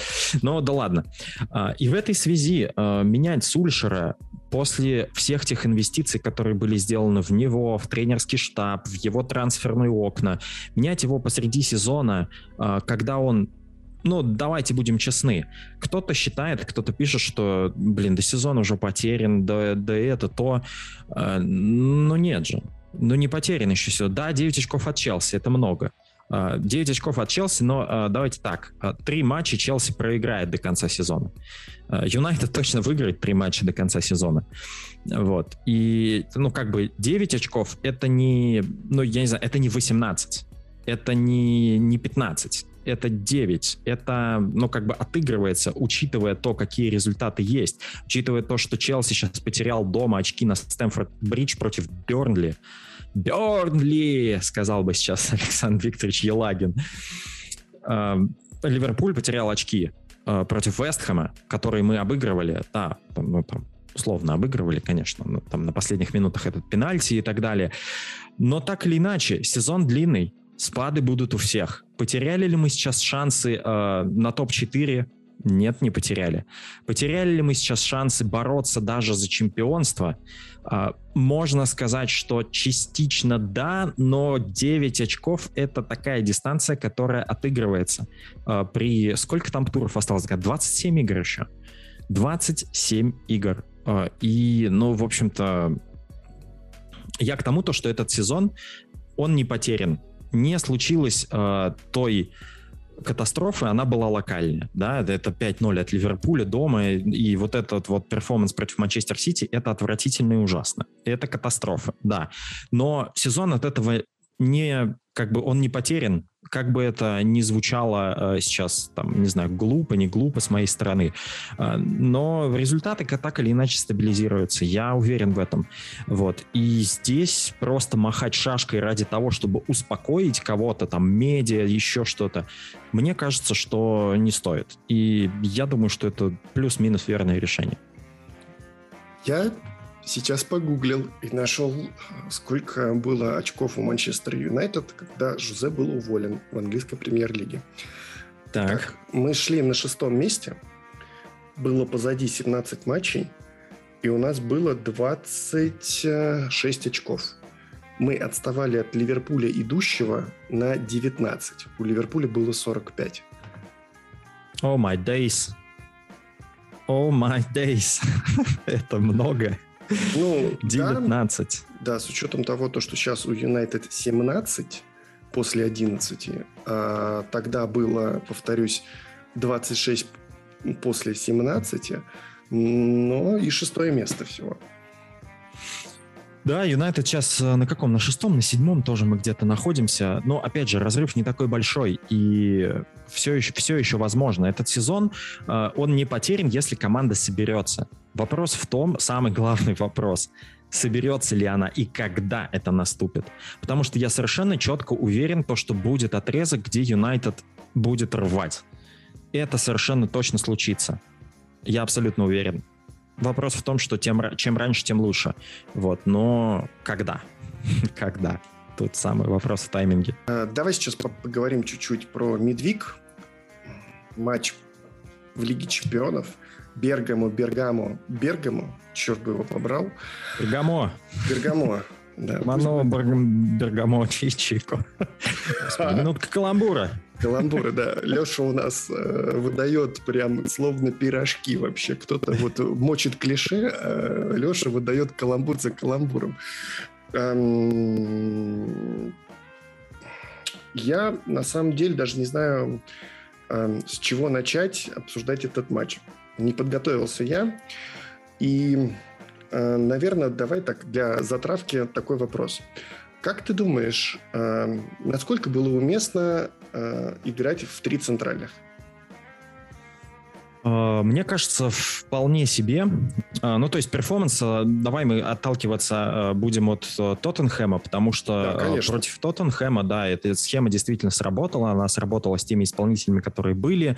Но да ладно. А, и в этой связи а, менять Сульшера после всех тех инвестиций, которые были сделаны в него, в тренерский штаб, в его трансферные окна, менять его посреди сезона, а, когда он ну, давайте будем честны. Кто-то считает, кто-то пишет, что, блин, до сезона уже потерян, да, да это, то. Ну, нет же. Ну, не потерян еще все. Да, 9 очков от Челси, это много. 9 очков от Челси, но а, давайте так. А, три матча Челси проиграет до конца сезона. Юнайтед точно выиграет три матча до конца сезона. Вот. И, ну, как бы 9 очков это не, ну, я не знаю, это не 18. Это не, не 15 это 9. Это, ну, как бы отыгрывается, учитывая то, какие результаты есть, учитывая то, что Челси сейчас потерял дома очки на Стэнфорд-Бридж против Бернли. Бернли, сказал бы сейчас Александр Викторович Елагин. Эм, Ливерпуль потерял очки э, против Вестхэма, которые мы обыгрывали. Да, ну, там, условно обыгрывали, конечно, ну, там на последних минутах этот пенальти и так далее. Но так или иначе, сезон длинный, спады будут у всех. Потеряли ли мы сейчас шансы э, на топ-4? Нет, не потеряли. Потеряли ли мы сейчас шансы бороться даже за чемпионство? А, можно сказать, что частично да, но 9 очков — это такая дистанция, которая отыгрывается. А, при... Сколько там туров осталось? 27 игр еще. 27 игр. А, и, ну, в общем-то, я к тому, то, что этот сезон, он не потерян. Не случилось той катастрофы, она была локальная, да, это 5-0 от Ливерпуля дома, и вот этот вот перформанс против Манчестер Сити, это отвратительно и ужасно. Это катастрофа, да. Но сезон от этого не, как бы он не потерян, как бы это ни звучало э, сейчас, там, не знаю, глупо, не глупо с моей стороны, э, но результаты так или иначе стабилизируются, я уверен в этом. Вот. И здесь просто махать шашкой ради того, чтобы успокоить кого-то, там, медиа, еще что-то, мне кажется, что не стоит. И я думаю, что это плюс-минус верное решение. Я сейчас погуглил и нашел, сколько было очков у Манчестер Юнайтед, когда Жузе был уволен в английской премьер-лиге. Так. так. Мы шли на шестом месте. Было позади 17 матчей, и у нас было 26 очков. Мы отставали от Ливерпуля идущего на 19. У Ливерпуля было 45. Oh my days. Oh my days. Это много. Ну, 19. Да, да, с учетом того, то, что сейчас у Юнайтед 17 после 11, а тогда было, повторюсь, 26 после 17, но и шестое место всего. Да, Юнайтед сейчас э, на каком? На шестом, на седьмом тоже мы где-то находимся. Но, опять же, разрыв не такой большой, и все еще, все еще возможно. Этот сезон, э, он не потерян, если команда соберется. Вопрос в том, самый главный вопрос, соберется ли она и когда это наступит. Потому что я совершенно четко уверен, то, что будет отрезок, где Юнайтед будет рвать. Это совершенно точно случится. Я абсолютно уверен. Вопрос в том, что тем, чем раньше, тем лучше. Вот, но когда? когда? Тут самый вопрос в тайминге. Э, давай сейчас поговорим чуть-чуть про Медвик. Матч в Лиге Чемпионов. Бергамо, Бергамо, Бергамо. Черт бы его побрал. Бергамо. Бергамо. Да, Мано, Бергамо, Чичико. Минутка каламбура. Каламбуры, да. Леша у нас э, выдает прям словно пирожки вообще. Кто-то вот мочит клише, а Леша выдает каламбур за каламбуром. Эм... Я на самом деле даже не знаю, э, с чего начать обсуждать этот матч. Не подготовился я. И, э, наверное, давай так для затравки такой вопрос. Как ты думаешь, э, насколько было уместно э, играть в три центральных? Э, мне кажется, вполне себе. Э, ну, то есть перформанс, э, давай мы отталкиваться будем от Тоттенхэма, потому что да, против Тоттенхэма, да, эта схема действительно сработала, она сработала с теми исполнителями, которые были,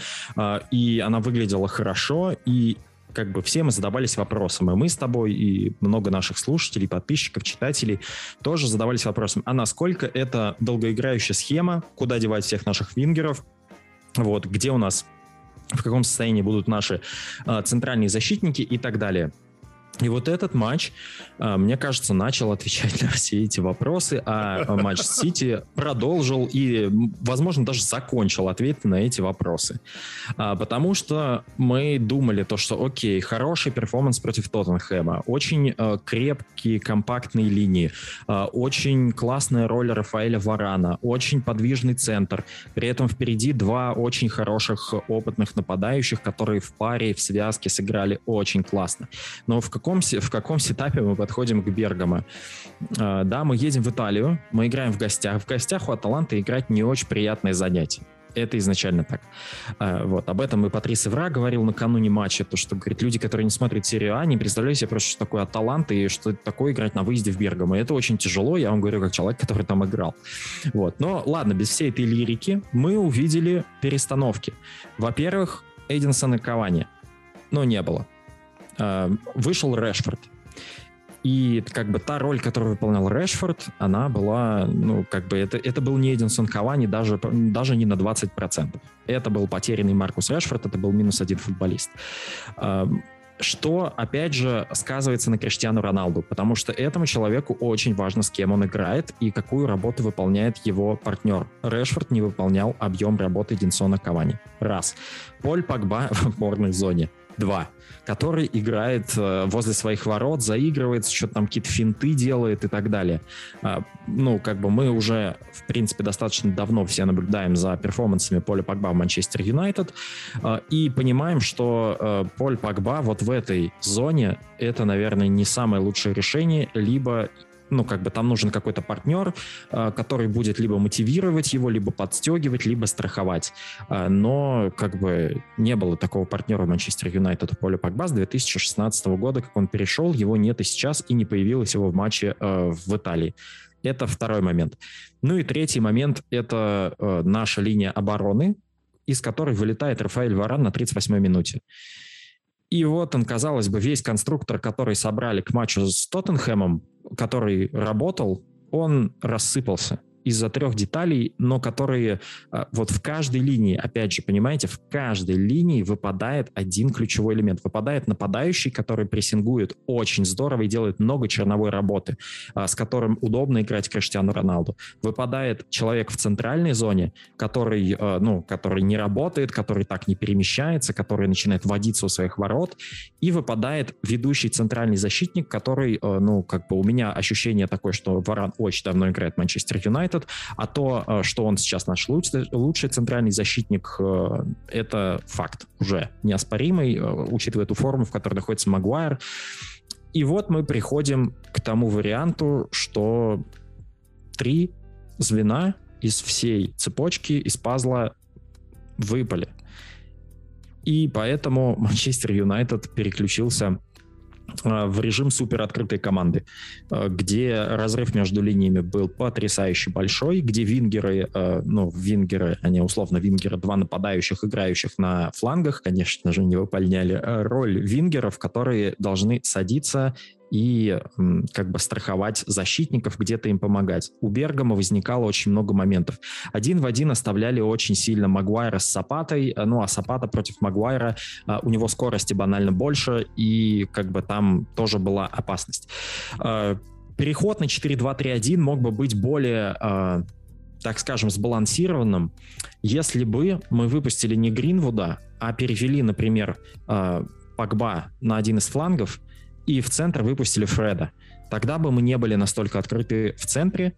и она выглядела хорошо, и как бы все мы задавались вопросом, и мы с тобой, и много наших слушателей, подписчиков, читателей тоже задавались вопросом, а насколько это долгоиграющая схема, куда девать всех наших вингеров, вот, где у нас в каком состоянии будут наши э, центральные защитники и так далее. И вот этот матч, а, мне кажется, начал отвечать на все эти вопросы, а матч Сити продолжил и, возможно, даже закончил ответы на эти вопросы. А, потому что мы думали то, что окей, хороший перформанс против Тоттенхэма, очень а, крепкие компактные линии, очень классная роль Рафаэля Варана, очень подвижный центр, при этом впереди два очень хороших опытных нападающих, которые в паре, в связке сыграли очень классно. Но в каком, в каком сетапе мы подходим к Бергамо. А, да, мы едем в Италию, мы играем в гостях. В гостях у Аталанты играть не очень приятное занятие. Это изначально так. А, вот. Об этом и Патрис Ивра говорил накануне матча, то, что, говорит, люди, которые не смотрят серию А, не представляют себе просто, что такое Аталанта и что такое играть на выезде в Бергамо. Это очень тяжело, я вам говорю, как человек, который там играл. Вот. Но ладно, без всей этой лирики мы увидели перестановки. Во-первых, Эдинсон и Кавани. Но не было. Э, вышел Решфорд. И как бы та роль, которую выполнял Решфорд, она была, ну, как бы это, это был не Эдинсон Кавани даже, даже не на 20%. Это был потерянный Маркус Решфорд, это был минус один футболист. Э, что, опять же, сказывается на Криштиану Роналду, потому что этому человеку очень важно, с кем он играет и какую работу выполняет его партнер. Решфорд не выполнял объем работы Эдинсона Кавани. Раз. Поль Пакба в опорной зоне. Два который играет э, возле своих ворот, заигрывает, что-то там какие-то финты делает и так далее. А, ну, как бы мы уже, в принципе, достаточно давно все наблюдаем за перформансами Поля Погба в Манчестер Юнайтед а, и понимаем, что э, Поль Погба вот в этой зоне это, наверное, не самое лучшее решение, либо ну, как бы там нужен какой-то партнер, а, который будет либо мотивировать его, либо подстегивать, либо страховать. А, но как бы не было такого партнера в Манчестер Юнайтед у Поля Погба с 2016 года, как он перешел, его нет и сейчас, и не появилось его в матче а, в Италии. Это второй момент. Ну и третий момент — это наша линия обороны, из которой вылетает Рафаэль Варан на 38-й минуте. И вот он, казалось бы, весь конструктор, который собрали к матчу с Тоттенхэмом, который работал, он рассыпался. Из-за трех деталей, но которые э, вот в каждой линии, опять же, понимаете, в каждой линии выпадает один ключевой элемент. Выпадает нападающий, который прессингует очень здорово и делает много черновой работы, э, с которым удобно играть Криштиану Роналду. Выпадает человек в центральной зоне, который, э, ну, который не работает, который так не перемещается, который начинает водиться у своих ворот, и выпадает ведущий центральный защитник, который, ну, как бы у меня ощущение такое, что Варан очень давно играет в Манчестер Юнайтед, а то, э, что он сейчас наш лучший, лучший центральный защитник, э, это факт уже неоспоримый, э, учитывая ту форму, в которой находится Магуайр. И вот мы приходим к тому варианту, что три звена из всей цепочки, из пазла выпали. И поэтому Манчестер Юнайтед переключился в режим супер открытой команды, э, где разрыв между линиями был потрясающе большой, где вингеры, э, ну, вингеры, они условно вингеры, два нападающих, играющих на флангах, конечно же, не выполняли роль вингеров, которые должны садиться и как бы страховать защитников, где-то им помогать. У Бергама возникало очень много моментов. Один в один оставляли очень сильно Магуайра с Сапатой, э, ну а Сапата против Магуайра, э, у него скорости банально больше, и как бы там тоже была опасность. Э, переход на 4-2-3-1 мог бы быть более так скажем, сбалансированным, если бы мы выпустили не Гринвуда, а перевели, например, Погба на один из флангов, и в центр выпустили Фреда. Тогда бы мы не были настолько открыты в центре,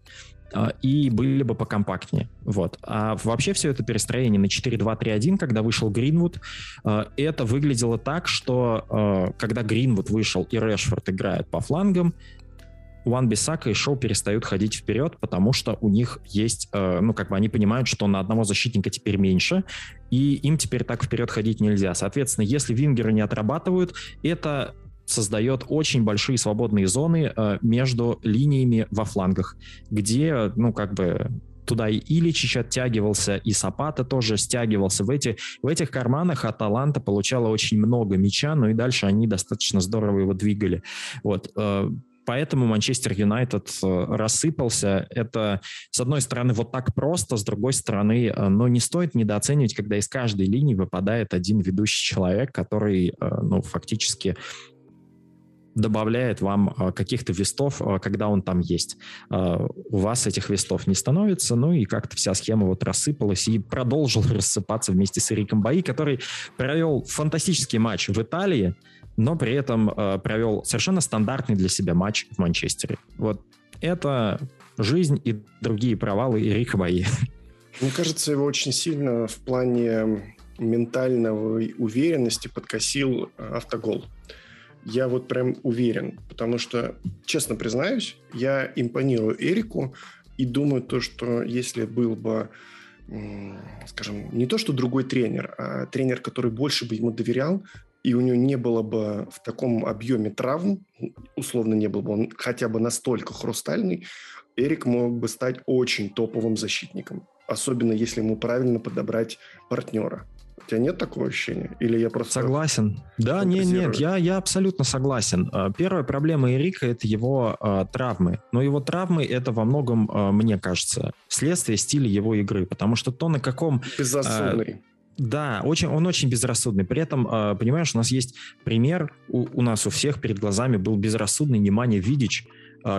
а, и были бы покомпактнее. Вот. А вообще все это перестроение на 4-2-3-1, когда вышел Гринвуд, а, это выглядело так, что а, когда Гринвуд вышел и Решфорд играет по флангам, Уан Бисака и Шоу перестают ходить вперед, потому что у них есть, ну, как бы они понимают, что на одного защитника теперь меньше, и им теперь так вперед ходить нельзя. Соответственно, если вингеры не отрабатывают, это создает очень большие свободные зоны э, между линиями во флангах, где, ну, как бы туда и Иличич оттягивался, и Сапата тоже стягивался. В, эти, в этих карманах Аталанта получала очень много мяча, но и дальше они достаточно здорово его двигали. Вот. Э, поэтому Манчестер Юнайтед э, рассыпался. Это, с одной стороны, вот так просто, с другой стороны, но не стоит недооценивать, когда из каждой линии выпадает один ведущий человек, который, ну, фактически добавляет вам а, каких-то вестов, а, когда он там есть. А, у вас этих вестов не становится, ну и как-то вся схема вот рассыпалась и продолжил рассыпаться вместе с Эриком Баи, который провел фантастический матч в Италии, но при этом провел совершенно стандартный для себя матч в Манчестере. Вот это жизнь и другие провалы Эрика Баи. Мне кажется, его очень сильно в плане ментальной уверенности подкосил автогол. Я вот прям уверен, потому что, честно признаюсь, я импонирую Эрику и думаю то, что если был бы скажем, не то что другой тренер, а тренер, который больше бы ему доверял, и у него не было бы в таком объеме травм, условно не был бы он хотя бы настолько хрустальный, Эрик мог бы стать очень топовым защитником. Особенно если ему правильно подобрать партнера. У тебя нет такого ощущения? Или я просто... Согласен. Да, нет, нет, я, я абсолютно согласен. А, первая проблема Эрика – это его э, травмы. Но его травмы – это во многом, э, мне кажется, следствие стиля его игры. Потому что то, на каком... Безрассудный. Э, да, очень, он очень безрассудный. При этом, понимаешь, у нас есть пример, у, у нас у всех перед глазами был безрассудный Немanja Видич,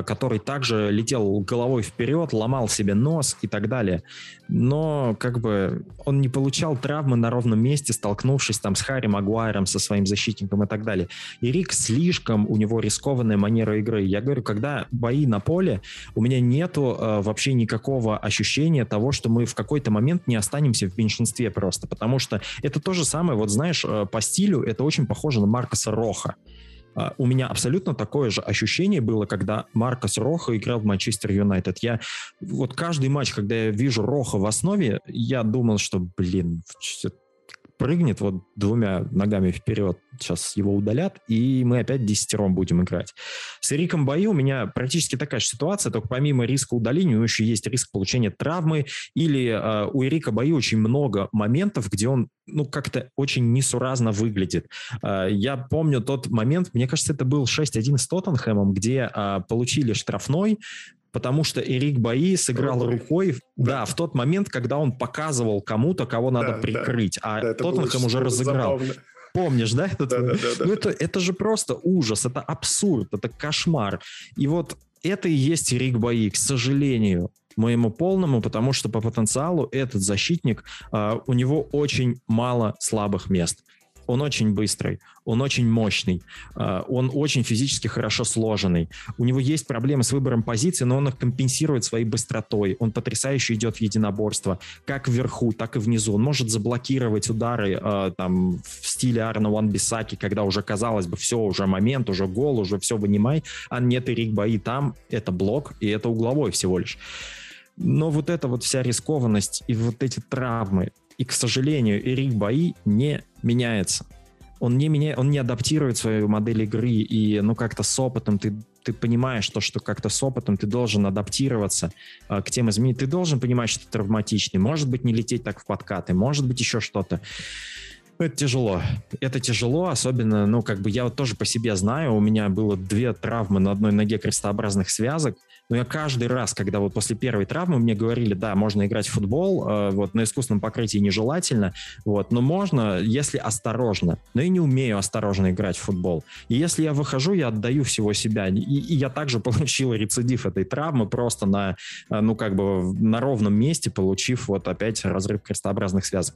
который также летел головой вперед, ломал себе нос и так далее. Но как бы он не получал травмы на ровном месте, столкнувшись там с Харри Магуайром, со своим защитником и так далее. И Рик слишком, у него рискованная манера игры. Я говорю, когда бои на поле, у меня нету э, вообще никакого ощущения того, что мы в какой-то момент не останемся в меньшинстве просто, потому что это то же самое, вот знаешь, э, по стилю это очень похоже на Маркоса Роха. А, у меня абсолютно такое же ощущение было, когда Маркос Роха играл в Манчестер Юнайтед. Я вот каждый матч, когда я вижу Роха в основе, я думал, что, блин, прыгнет вот двумя ногами вперед, сейчас его удалят, и мы опять десятером будем играть. С Эриком Баи у меня практически такая же ситуация, только помимо риска удаления у него еще есть риск получения травмы, или э, у Эрика Баи очень много моментов, где он ну, как-то очень несуразно выглядит. Э, я помню тот момент, мне кажется, это был 6-1 с Тоттенхэмом, где э, получили штрафной, потому что Эрик Баи сыграл рукой, рукой да. да, в тот момент, когда он показывал кому-то, кого надо да, прикрыть, да. а да, Тоттенхэм уже разыграл. Забавно. Помнишь, да? Этот, да, да, да, ну, это, это же просто ужас, это абсурд, это кошмар. И вот это и есть Рик Баи, к сожалению моему полному, потому что по потенциалу этот защитник, uh, у него очень мало слабых мест он очень быстрый, он очень мощный, а, он очень физически хорошо сложенный. У него есть проблемы с выбором позиции, но он их компенсирует своей быстротой. Он потрясающе идет в единоборство, как вверху, так и внизу. Он может заблокировать удары а, там в стиле Арна Ван Бисаки, когда уже казалось бы, все, уже момент, уже гол, уже все вынимай, а нет, Ирик Бои там, это блок, и это угловой всего лишь. Но вот эта вот вся рискованность и вот эти травмы, и, к сожалению, Эрик Баи не меняется. Он не, меня, он не адаптирует свою модель игры, и ну как-то с опытом ты, ты понимаешь то, что как-то с опытом ты должен адаптироваться э, к тем изменениям. Ты должен понимать, что ты травматичный. Может быть, не лететь так в подкаты, может быть, еще что-то. Это тяжело. Это тяжело, особенно, ну, как бы я вот тоже по себе знаю, у меня было две травмы на одной ноге крестообразных связок, но я каждый раз, когда вот после первой травмы мне говорили, да, можно играть в футбол, э, вот на искусственном покрытии нежелательно, вот, но можно, если осторожно. Но я не умею осторожно играть в футбол. И если я выхожу, я отдаю всего себя. И, и я также получил рецидив этой травмы просто на, э, ну, как бы на ровном месте, получив вот опять разрыв крестообразных связок.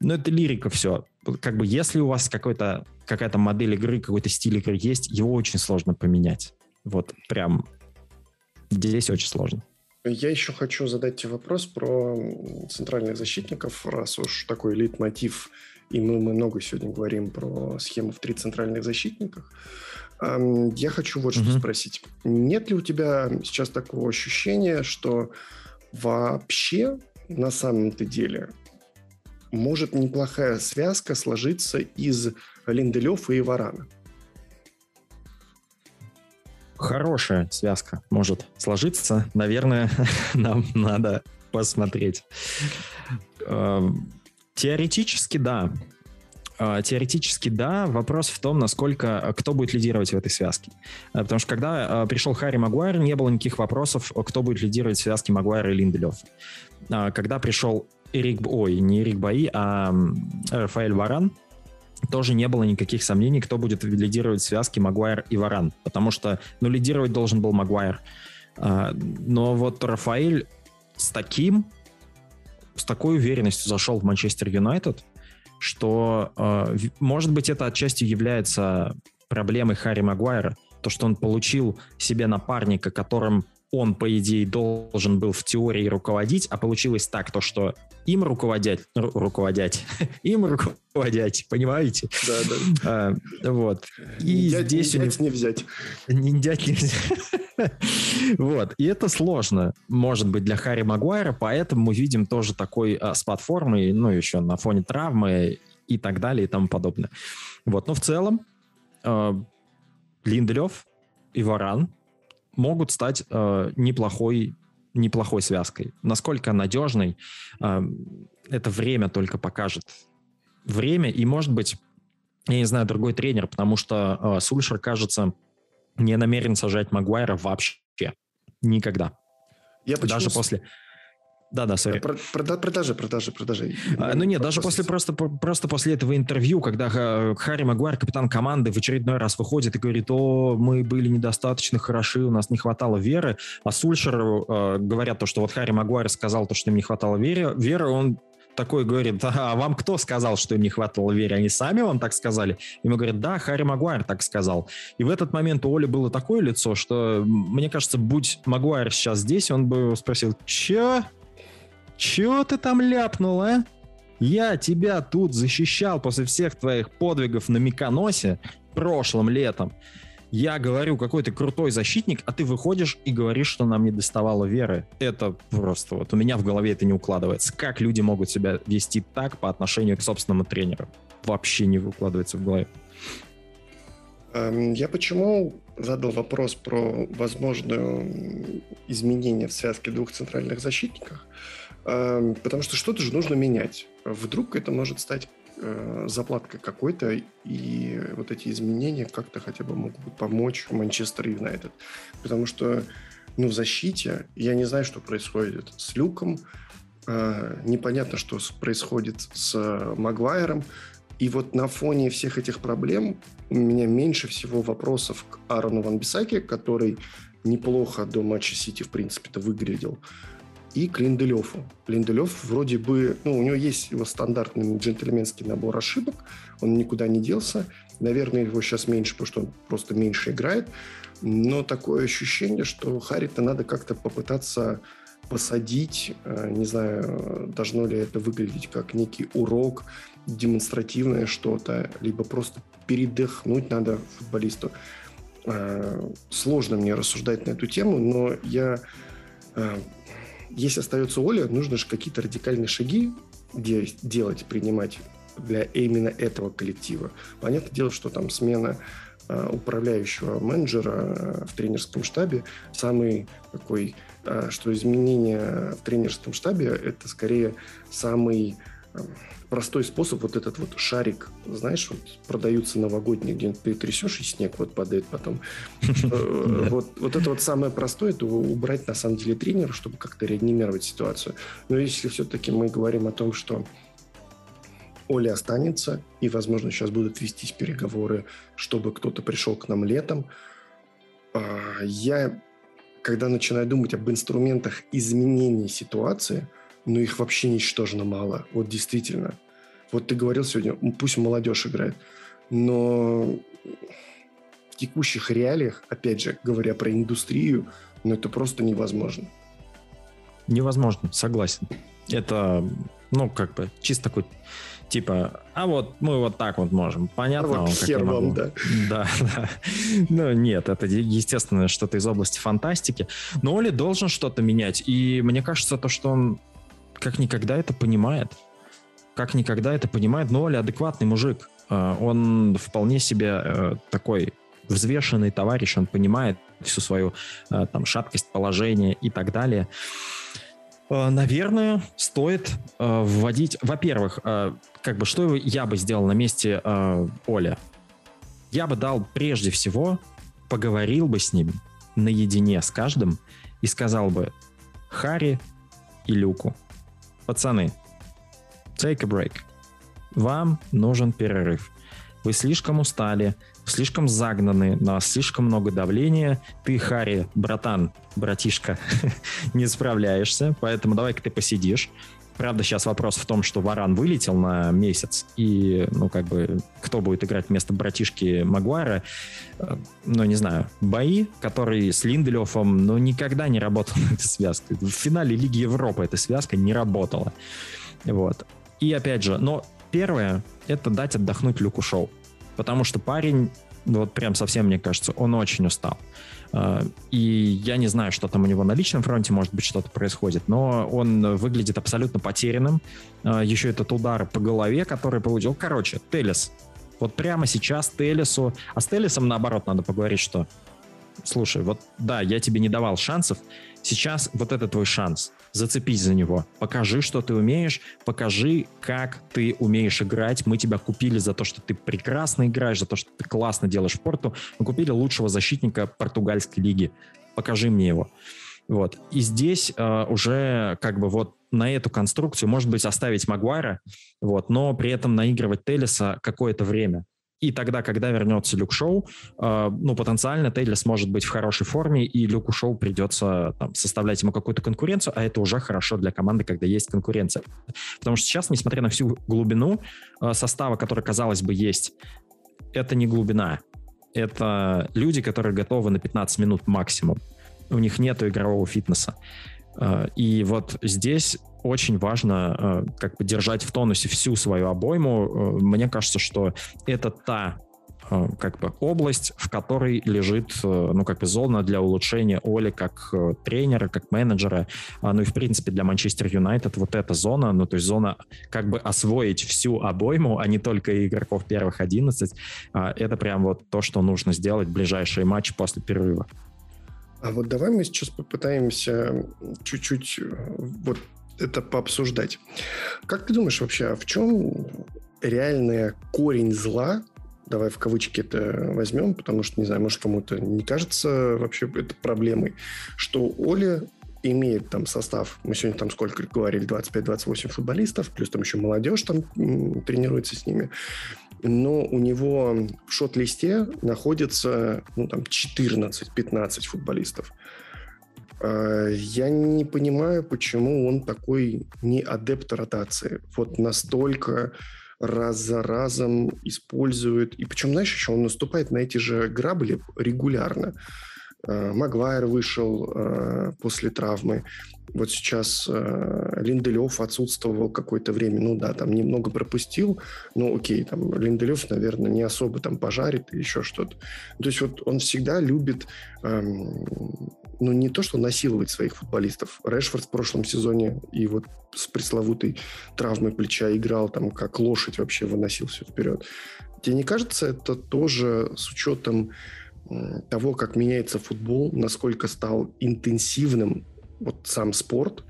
Но это лирика все. Как бы если у вас какой-то какая-то модель игры, какой-то стиль игры есть, его очень сложно поменять. Вот прям Здесь очень сложно. Я еще хочу задать тебе вопрос про центральных защитников, раз уж такой лейтмотив, и мы, мы много сегодня говорим про схему в три центральных защитниках. Я хочу вот что mm-hmm. спросить. Нет ли у тебя сейчас такого ощущения, что вообще на самом-то деле может неплохая связка сложиться из Линделёва и Варана? Хорошая связка может сложиться. Наверное, нам надо посмотреть. Эм, теоретически, да. Э, теоретически, да. Вопрос в том, насколько кто будет лидировать в этой связке. Э, потому что когда э, пришел Харри Магуайр, не было никаких вопросов, кто будет лидировать в связке Магуайра и Линделев. Когда пришел Эрик, ой, не Эрик Баи, а Рафаэль Варан, тоже не было никаких сомнений, кто будет лидировать в связке Магуайр и Варан, потому что, ну, лидировать должен был Магуайр. А, но вот Рафаэль с таким, с такой уверенностью зашел в Манчестер Юнайтед, что, а, может быть, это отчасти является проблемой Харри Магуайра, то, что он получил себе напарника, которым он, по идее, должен был в теории руководить, а получилось так, то, что им руководять, ру, руководять, им руководять, понимаете? Да, да. А, вот. И дядь, здесь... Не, дядь не взять. Не дядь не взять. вот. И это сложно, может быть, для Харри Магуайра, поэтому мы видим тоже такой а, с платформой, ну, еще на фоне травмы и так далее и тому подобное. Вот. Но в целом а, Линделев и Варан могут стать э, неплохой, неплохой связкой. Насколько надежной, э, это время только покажет. Время и, может быть, я не знаю, другой тренер, потому что э, Сульшер, кажется, не намерен сажать Магуайра вообще. Никогда. Я Даже после да, да, сори. Про, про, продажи, продажи, продажи. А, ну нет, даже после просто, просто после этого интервью, когда Харри Магуайр, капитан команды, в очередной раз выходит и говорит, о, мы были недостаточно хороши, у нас не хватало веры, а Сульшеру э, говорят то, что вот Харри Магуайр сказал то, что им не хватало веры, веры он такой говорит, а вам кто сказал, что им не хватало веры? Они сами вам так сказали? Ему говорят, да, Харри Магуайр так сказал. И в этот момент у Оли было такое лицо, что, мне кажется, будь Магуайр сейчас здесь, он бы спросил, че? Чё ты там ляпнул, а? Я тебя тут защищал после всех твоих подвигов на Миконосе прошлым летом. Я говорю, какой ты крутой защитник, а ты выходишь и говоришь, что нам не доставало веры. Это просто вот у меня в голове это не укладывается. Как люди могут себя вести так по отношению к собственному тренеру? Вообще не укладывается в голове. Эм, я почему задал вопрос про возможное изменение в связке двух центральных защитников? Эм, потому что что-то же нужно менять. Вдруг это может стать э, заплаткой какой-то, и вот эти изменения как-то хотя бы могут помочь Манчестер Юнайтед. Потому что Ну, в защите я не знаю, что происходит с Люком. Э, непонятно, что происходит с Магуайром. И вот на фоне всех этих проблем у меня меньше всего вопросов к Аарону Ван Бисаке, который неплохо до матча Сити, в принципе-то, выглядел и к Линделеву. Линделев вроде бы, ну, у него есть его стандартный джентльменский набор ошибок, он никуда не делся. Наверное, его сейчас меньше, потому что он просто меньше играет. Но такое ощущение, что Харри-то надо как-то попытаться посадить. Э, не знаю, должно ли это выглядеть как некий урок, демонстративное что-то, либо просто передохнуть надо футболисту. Э, сложно мне рассуждать на эту тему, но я э, если остается Оля, нужно же какие-то радикальные шаги делать, принимать для именно этого коллектива. Понятное дело, что там смена э, управляющего менеджера э, в тренерском штабе самый такой, э, что изменения в тренерском штабе это скорее самый простой способ, вот этот вот шарик, знаешь, вот продаются новогодние, где ты трясешь, и снег вот падает потом. Э, вот, вот это вот самое простое, это убрать на самом деле тренера, чтобы как-то реанимировать ситуацию. Но если все-таки мы говорим о том, что Оля останется, и, возможно, сейчас будут вестись переговоры, чтобы кто-то пришел к нам летом, а, я, когда начинаю думать об инструментах изменения ситуации – но их вообще ничтожно мало. Вот действительно. Вот ты говорил сегодня, пусть молодежь играет, но в текущих реалиях, опять же, говоря про индустрию, ну это просто невозможно. Невозможно, согласен. Это, ну, как бы, чисто такой, типа, а вот мы вот так вот можем. Понятно? А вот хер вам, да. Да, да. Ну, нет, это, естественно, что-то из области фантастики. Но Оли должен что-то менять. И мне кажется, то, что он как никогда это понимает. Как никогда это понимает. Но Оля адекватный мужик. А, он вполне себе э, такой взвешенный товарищ, он понимает всю свою э, там шаткость положения и так далее. А, наверное, стоит э, вводить, во-первых, как бы что я бы сделал на месте Оля? Я бы дал прежде всего, поговорил бы с ним наедине с каждым и сказал бы Хари и Люку, Пацаны, take a break. Вам нужен перерыв. Вы слишком устали, слишком загнаны, на вас слишком много давления. Ты, Хари, братан, братишка, не справляешься, поэтому давай-ка ты посидишь. Правда, сейчас вопрос в том, что Варан вылетел на месяц, и, ну, как бы, кто будет играть вместо братишки Магуайра, э, ну, не знаю, бои, которые с Линделёфом, ну, никогда не работала эта связка. В финале Лиги Европы эта связка не работала. Вот. И опять же, но первое, это дать отдохнуть Люку Шоу. Потому что парень, вот прям совсем, мне кажется, он очень устал. А, и я не знаю, что там у него на личном фронте, может быть, что-то происходит, но он выглядит абсолютно потерянным. А, Еще этот удар по голове, который получил. Короче, Телес. Вот прямо сейчас Телесу... А с Телесом, наоборот, надо поговорить, что... Слушай, вот да, я тебе не давал шансов, сейчас вот это твой шанс зацепись за него. Покажи, что ты умеешь, покажи, как ты умеешь играть. Мы тебя купили за то, что ты прекрасно играешь, за то, что ты классно делаешь порту. Мы купили лучшего защитника португальской лиги. Покажи мне его. Вот. И здесь э, уже как бы вот на эту конструкцию, может быть, оставить Магуайра, вот, но при этом наигрывать Телеса какое-то время. И тогда, когда вернется Люк Шоу, э, ну, потенциально Тейлор сможет быть в хорошей форме, и Люку Шоу придется там, составлять ему какую-то конкуренцию, а это уже хорошо для команды, когда есть конкуренция. Потому что сейчас, несмотря на всю глубину э, состава, который, казалось бы, есть, это не глубина. Это люди, которые готовы на 15 минут максимум. У них нет игрового фитнеса. Э, и вот здесь очень важно э, как бы держать в тонусе всю свою обойму. Э, мне кажется, что это та как бы область, в которой лежит, ну, как бы зона для улучшения Оли как тренера, как менеджера, а, ну и, в принципе, для Манчестер Юнайтед вот эта зона, ну, то есть зона как бы освоить всю обойму, а не только игроков первых 11, а, это прям вот то, что нужно сделать в ближайшие матчи после перерыва. А вот давай мы сейчас попытаемся чуть-чуть вот это пообсуждать. Как ты думаешь вообще, а в чем реальный корень зла давай в кавычки это возьмем, потому что, не знаю, может, кому-то не кажется вообще это проблемой, что Оля имеет там состав, мы сегодня там сколько говорили, 25-28 футболистов, плюс там еще молодежь там тренируется с ними, но у него в шот-листе находится ну, там 14-15 футболистов. А, я не понимаю, почему он такой не адепт ротации. Вот настолько раз за разом использует. И причем, знаешь, еще он наступает на эти же грабли регулярно. А, Магуайр вышел э, после травмы. Вот сейчас Линделев отсутствовал какое-то время. Ну да, там немного пропустил. Ну окей, там Линделев, наверное, не особо там пожарит и еще что-то. То есть вот он всегда любит, ну не то, что насиловать своих футболистов. Решфорд в прошлом сезоне и вот с пресловутой травмой плеча играл там как лошадь вообще выносил все вперед. Тебе не кажется это тоже с учетом того, как меняется футбол, насколько стал интенсивным вот сам спорт,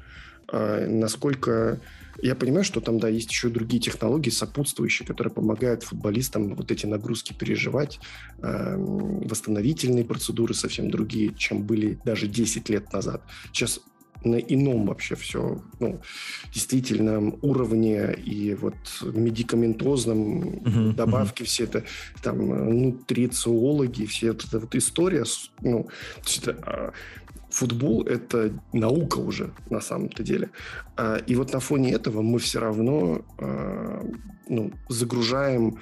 а, насколько я понимаю, что там, да, есть еще другие технологии сопутствующие, которые помогают футболистам вот эти нагрузки переживать, восстановительные процедуры совсем другие, чем были даже 10 лет назад. Сейчас на ином вообще все, ну, действительно уровне и вот медикаментозном uh-huh, добавки uh-huh. все это, там, нутрициологи, все эта вот история, ну, это, а, футбол – это наука уже на самом-то деле. А, и вот на фоне этого мы все равно а, ну, загружаем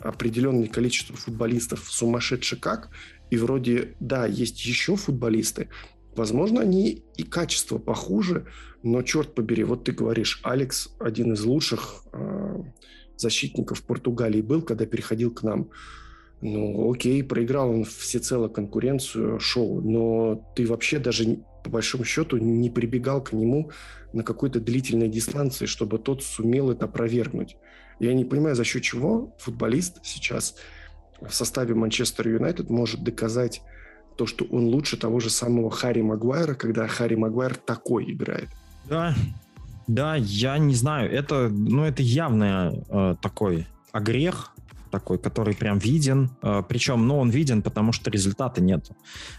определенное количество футболистов сумасшедше как, и вроде, да, есть еще футболисты, Возможно, они и качество похуже, но черт побери, вот ты говоришь, Алекс один из лучших э, защитников Португалии был, когда переходил к нам. Ну, окей, проиграл он всецело конкуренцию шоу, но ты вообще даже по большому счету не прибегал к нему на какой-то длительной дистанции, чтобы тот сумел это опровергнуть. Я не понимаю, за счет чего футболист сейчас в составе Манчестер Юнайтед может доказать то, что он лучше того же самого Харри Магуайра, когда Харри Магуайр такой играет. Да, да, я не знаю, это, ну, это явно э, такой огрех, такой, который прям виден. Э, Причем, ну, он виден, потому что результата нет.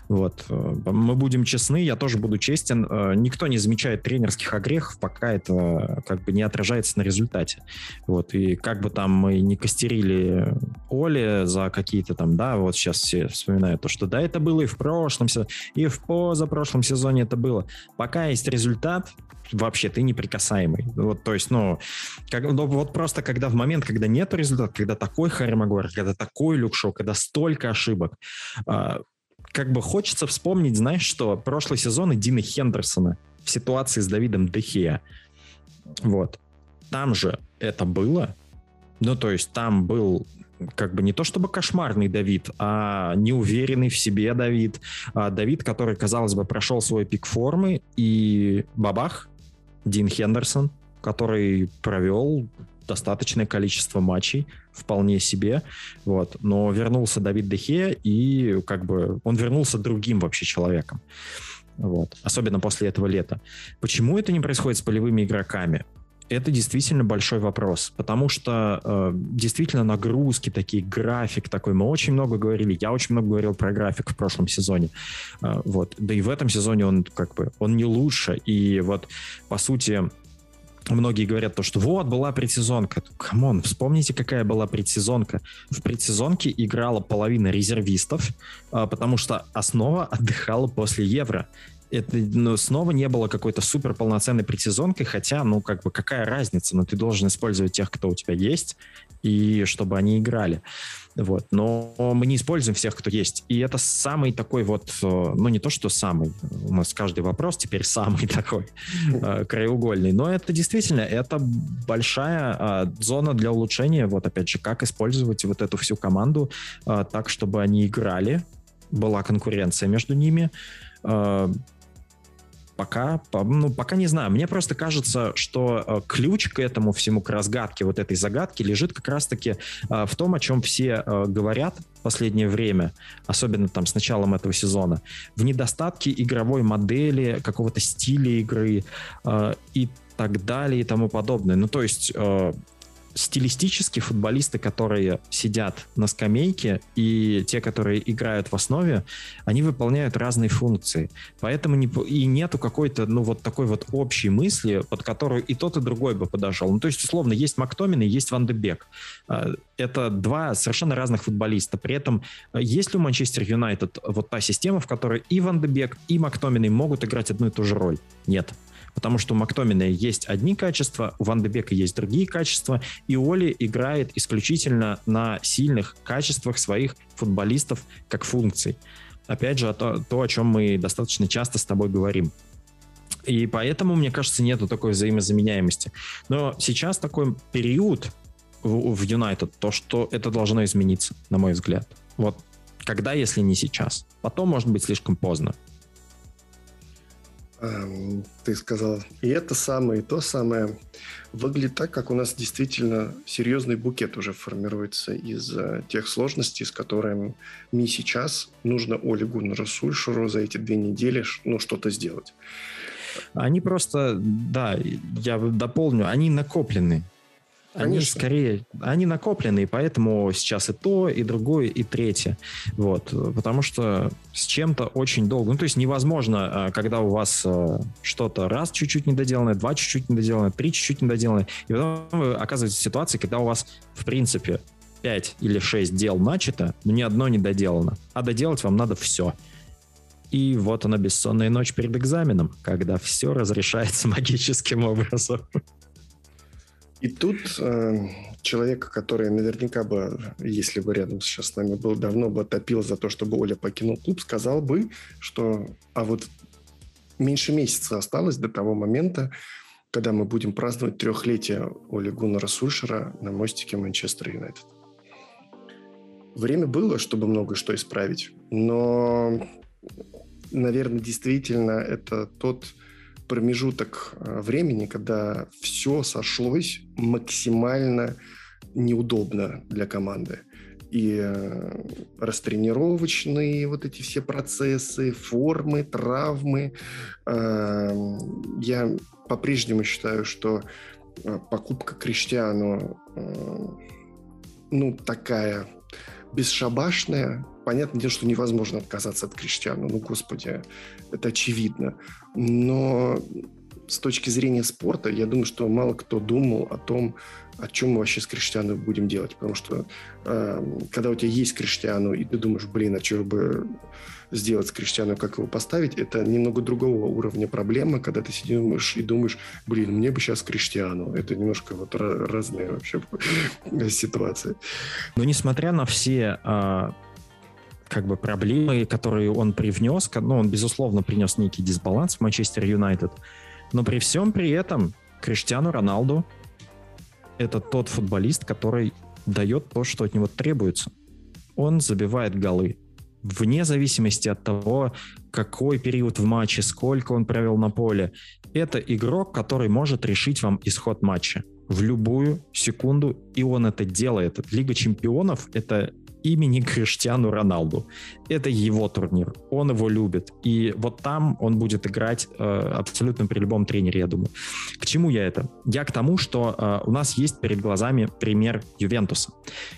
Вот. Э, мы будем честны, я тоже буду честен. Э, никто не замечает тренерских огрехов, пока это как бы не отражается на результате. Вот. И как бы там мы не костерили Оли за какие-то там, да, вот сейчас все вспоминают то, что да, это было и в прошлом, и в позапрошлом сезоне это было. Пока есть результат, вообще ты неприкасаемый. Вот, то есть, ну, как, ну, вот просто когда в момент, когда нет результата, когда такой Харри когда такой Люк Шоу, когда столько ошибок, э, как бы хочется вспомнить, знаешь, что прошлый сезон и Дина Хендерсона в ситуации с Давидом Дехея. Вот. Там же это было. Ну, то есть там был как бы не то чтобы кошмарный Давид, а неуверенный в себе Давид. А Давид, который, казалось бы, прошел свой пик формы, и бабах, Дин Хендерсон, который провел достаточное количество матчей, вполне себе, вот, но вернулся Давид Дехе, и как бы он вернулся другим вообще человеком, вот, особенно после этого лета. Почему это не происходит с полевыми игроками? Это действительно большой вопрос, потому что э, действительно нагрузки такие, график такой. Мы очень много говорили, я очень много говорил про график в прошлом сезоне, э, вот. Да и в этом сезоне он как бы он не лучше, и вот по сути многие говорят то, что вот, была предсезонка. Come on, вспомните, какая была предсезонка. В предсезонке играла половина резервистов, э, потому что основа отдыхала после Евро это ну, снова не было какой-то супер полноценной предсезонкой, хотя, ну, как бы, какая разница, но ну, ты должен использовать тех, кто у тебя есть, и чтобы они играли. Вот. Но мы не используем всех, кто есть. И это самый такой вот, э, ну не то, что самый, у нас каждый вопрос теперь самый такой э, краеугольный, но это действительно, это большая э, зона для улучшения, вот опять же, как использовать вот эту всю команду так, чтобы они играли, была конкуренция между ними, Пока, ну, пока не знаю. Мне просто кажется, что э, ключ к этому всему, к разгадке вот этой загадки лежит как раз-таки э, в том, о чем все э, говорят в последнее время, особенно там с началом этого сезона, в недостатке игровой модели, какого-то стиля игры и так далее и тому подобное. Ну, то есть стилистически футболисты, которые сидят на скамейке, и те, которые играют в основе, они выполняют разные функции. Поэтому не, и нету какой-то, ну, вот такой вот общей мысли, под которую и тот, и другой бы подошел. Ну, то есть, условно, есть Мактомин и есть Ван де Бек. А, это два совершенно разных футболиста. При этом а, есть ли у Манчестер Юнайтед вот та система, в которой и Ван де Бек, и Мактомин могут играть одну и ту же роль? Нет. Потому что у Мактомина есть одни качества, у Ван де Бека есть другие качества, и Оли играет исключительно на сильных качествах своих футболистов как функций. Опять же, то, то, о чем мы достаточно часто с тобой говорим. И поэтому, мне кажется, нету такой взаимозаменяемости. Но сейчас такой период в Юнайтед, то, что это должно измениться, на мой взгляд. Вот когда, если не сейчас? Потом, может быть, слишком поздно. Эм, ты сказал и это самое, и то самое. Выглядит так, как у нас действительно серьезный букет уже формируется из э, тех сложностей, с которыми мне сейчас нужно Оле Гуннеру Сульшеру за эти две недели ну, что-то сделать. Они просто, да, я дополню, они накоплены. Они Конечно. скорее, они накопленные, поэтому сейчас и то, и другое, и третье. Вот, потому что с чем-то очень долго. Ну, то есть невозможно, а, когда у вас а, что-то раз чуть-чуть недоделанное, два чуть-чуть недоделанное, три чуть-чуть недоделанное, и потом вы оказываетесь в ситуации, когда у вас, в принципе, пять или шесть дел начато, но ни одно не доделано. А доделать вам надо все. И вот она бессонная ночь перед экзаменом, когда все разрешается магическим образом. И тут э, человека, который наверняка бы, если бы рядом сейчас с нами был, давно бы топил за то, чтобы Оля покинул клуб, сказал бы, что а вот меньше месяца осталось до того момента, когда мы будем праздновать трехлетие Оли Гуннера Сульшера на мостике Манчестер Юнайтед. Время было, чтобы многое что исправить, но, наверное, действительно это тот промежуток э, времени, когда все сошлось максимально неудобно для команды. И э, растренировочные вот эти все процессы, формы, травмы. Э, я по-прежнему считаю, что покупка Криштиану ну, такая бесшабашная. Понятное дело, что невозможно отказаться от Криштиану. Ну, господи, это очевидно. Но с точки зрения спорта, я думаю, что мало кто думал о том, о чем мы вообще с Криштиану будем делать. Потому что э, когда у тебя есть Криштиану, и ты думаешь, блин, а что бы сделать с Криштиану, как его поставить, это немного другого уровня проблема, когда ты сидишь и думаешь, блин, мне бы сейчас Криштиану. Это немножко вот разные вообще ситуации. Но несмотря на все а, как бы проблемы, которые он привнес, ну, он, безусловно, принес некий дисбаланс в Манчестер Юнайтед, но при всем при этом Криштиану Роналду это тот футболист, который дает то, что от него требуется. Он забивает голы. Вне зависимости от того, какой период в матче, сколько он провел на поле. Это игрок, который может решить вам исход матча в любую секунду, и он это делает. Лига чемпионов — это имени Криштиану Роналду. Это его турнир, он его любит. И вот там он будет играть э, абсолютно при любом тренере, я думаю. К чему я это? Я к тому, что э, у нас есть перед глазами пример Ювентуса,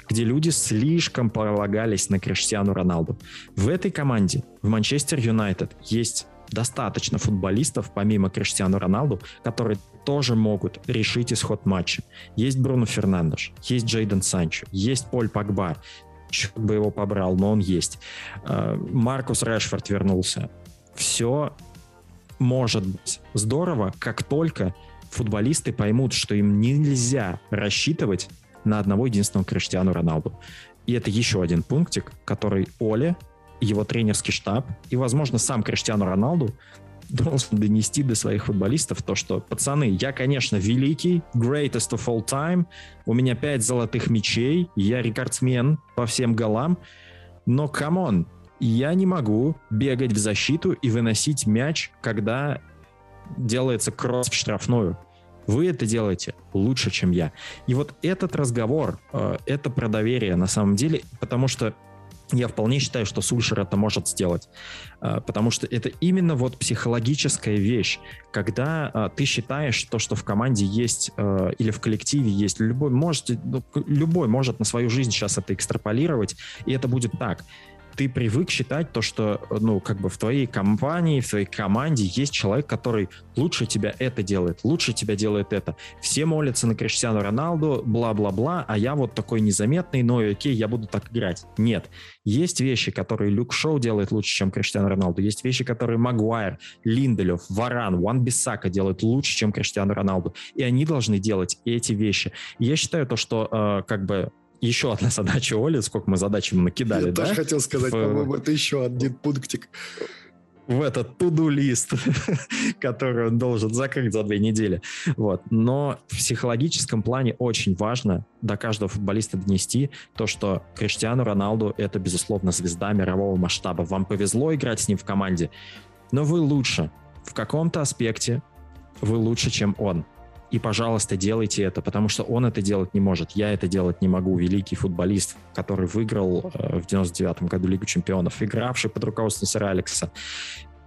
где люди слишком полагались на Криштиану Роналду. В этой команде, в Манчестер Юнайтед, есть достаточно футболистов, помимо Криштиану Роналду, которые тоже могут решить исход матча. Есть Бруно Фернандеш, есть Джейден Санчо, есть Поль Пакба, черт бы его побрал, но он есть. Э, Маркус Решфорд вернулся. Все может быть здорово, как только футболисты поймут, что им нельзя рассчитывать на одного единственного Криштиану Роналду. И это еще один пунктик, который Оле, его тренерский штаб и, возможно, сам Криштиану Роналду должен донести до своих футболистов то, что, пацаны, я, конечно, великий, greatest of all time, у меня пять золотых мячей, я рекордсмен по всем голам, но, come on, я не могу бегать в защиту и выносить мяч, когда делается кросс в штрафную. Вы это делаете лучше, чем я. И вот этот разговор, э, это про доверие на самом деле, потому что я вполне считаю, что Сульшер это может сделать, а, потому что это именно вот психологическая вещь, когда а, ты считаешь то, что в команде есть а, или в коллективе есть, любой может, ну, любой может на свою жизнь сейчас это экстраполировать, и это будет так ты привык считать то, что, ну, как бы в твоей компании, в твоей команде есть человек, который лучше тебя это делает, лучше тебя делает это. Все молятся на Криштиану Роналду, бла-бла-бла, а я вот такой незаметный, но окей, я буду так играть. Нет. Есть вещи, которые Люк Шоу делает лучше, чем Криштиану Роналду. Есть вещи, которые Магуайр, Линделев, Варан, Ван Бисака делают лучше, чем Криштиану Роналду. И они должны делать эти вещи. я считаю то, что э, как бы еще одна задача Оли, сколько мы задач ему накидали, Я да? тоже хотел сказать, в... по-моему, это еще один пунктик. В этот туду-лист, который он должен закрыть за две недели. Вот. Но в психологическом плане очень важно до каждого футболиста донести то, что Криштиану Роналду это, безусловно, звезда мирового масштаба. Вам повезло играть с ним в команде, но вы лучше. В каком-то аспекте вы лучше, чем он. И, пожалуйста, делайте это, потому что он это делать не может. Я это делать не могу. Великий футболист, который выиграл э, в 99-м году Лигу чемпионов, игравший под руководством сэра Алекса.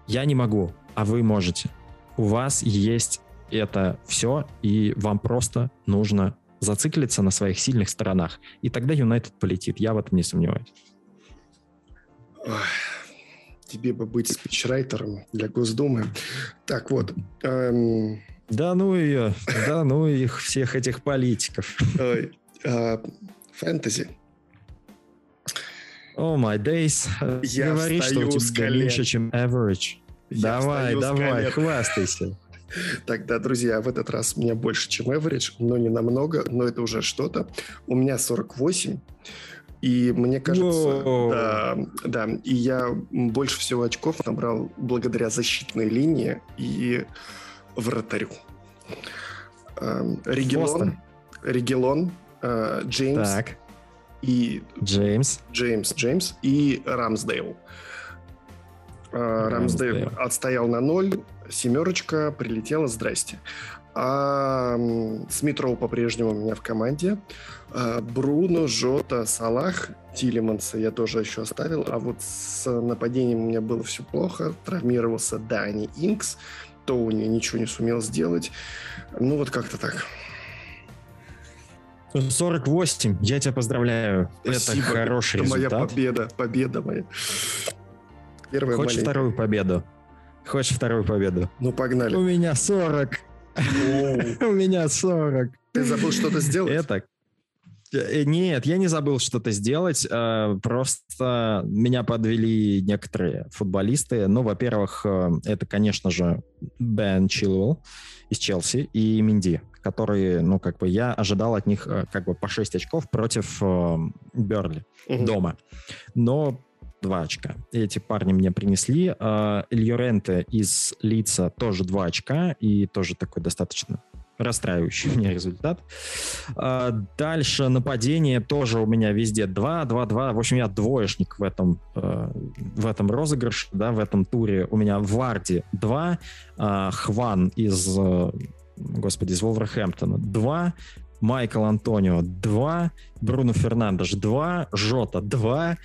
Я не могу, а вы можете. У вас есть это все, и вам просто нужно зациклиться на своих сильных сторонах. И тогда Юнайтед полетит. Я в этом не сомневаюсь. Тебе бы быть спичрайтером для Госдумы. Так вот, эм, да ну ее, да ну их, всех этих политиков. А, фэнтези. О, oh my days. Я Говори, что у тебя меньше, чем average. Я давай, давай, хвастайся. Тогда, друзья, в этот раз у меня больше, чем average, но не намного, но это уже что-то. У меня 48, и мне кажется, да, да, и я больше всего очков набрал благодаря защитной линии и вратарю. Эм, Регелон, Регелон, э, Джеймс так. и Джеймс, Джеймс, Джеймс и Рамсдейл. Э, Рамсдейл отстоял на ноль, семерочка прилетела, здрасте. А Смитроу по-прежнему у меня в команде. А, Бруно, Жота, Салах, Тилеманса я тоже еще оставил. А вот с нападением у меня было все плохо. Травмировался Дани Инкс. Тоуни ничего не сумел сделать. Ну, вот как-то так. 48. Я тебя поздравляю. Спасибо. Это хороший Это результат. моя победа. Победа моя. Первая Хочешь маленькая. вторую победу? Хочешь вторую победу? Ну, погнали. У меня 40. У меня 40. Ты забыл что-то сделать? Это нет, я не забыл что-то сделать. Э, просто меня подвели некоторые футболисты. Ну, во-первых, э, это, конечно же, Бен Чилуэлл из Челси и Минди, которые, ну, как бы я ожидал от них как бы по 6 очков против Берли угу. дома. Но два очка. Эти парни мне принесли. Ильоренте из Лица тоже два очка и тоже такой достаточно расстраивающий меня результат. А, дальше нападение тоже у меня везде 2, 2, 2. В общем, я двоечник в этом, э, в этом розыгрыше, да, в этом туре. У меня Варди 2, а, Хван из, э, господи, из Волверхэмптона 2, Майкл Антонио 2, Бруно Фернандеш 2, Жота 2.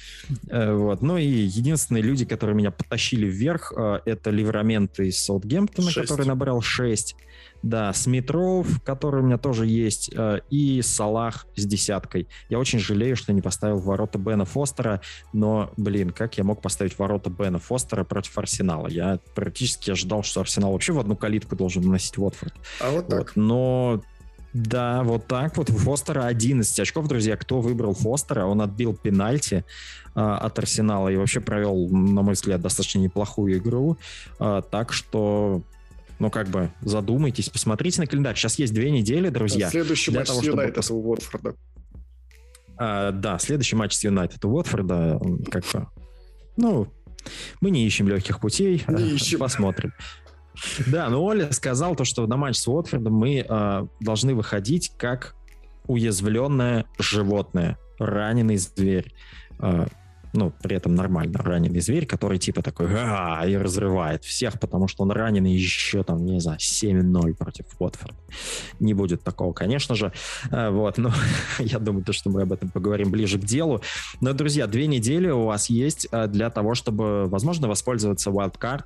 Э, вот. Ну и единственные люди, которые меня потащили вверх, это Ливрамент из Саутгемптона, который набрал 6. Да, Смитров, который у меня тоже есть, э, и Салах с десяткой. Я очень жалею, что не поставил ворота Бена Фостера, но, блин, как я мог поставить ворота Бена Фостера против Арсенала? Я практически ожидал, что Арсенал вообще в одну калитку должен наносить Уотфорд. А вот так. Вот, но да, вот так вот. У Фостера 11 очков, друзья. Кто выбрал Фостера? Он отбил пенальти э, от Арсенала и вообще провел, на мой взгляд, достаточно неплохую игру. Э, так что ну, как бы, задумайтесь, посмотрите на календарь. Сейчас есть две недели, друзья. Следующий матч того, с Юнайтед чтобы... у Уотфорда. А, да, следующий матч с Юнайтед у Уотфорда, как бы, ну, мы не ищем легких путей. Не ищем. Посмотрим. Да, но Оля сказал то, что на матч с Уотфордом мы э, должны выходить как уязвленное животное, раненый зверь. Э, ну, при этом нормально раненый зверь, который типа такой а и разрывает всех, потому что он раненый еще там, не знаю, 7-0 против Уотфорда. Не будет такого, конечно же. Э, вот, но я думаю, то, что мы об этом поговорим ближе к делу. Но, друзья, две недели у вас есть э, для того, чтобы, возможно, воспользоваться Wildcard,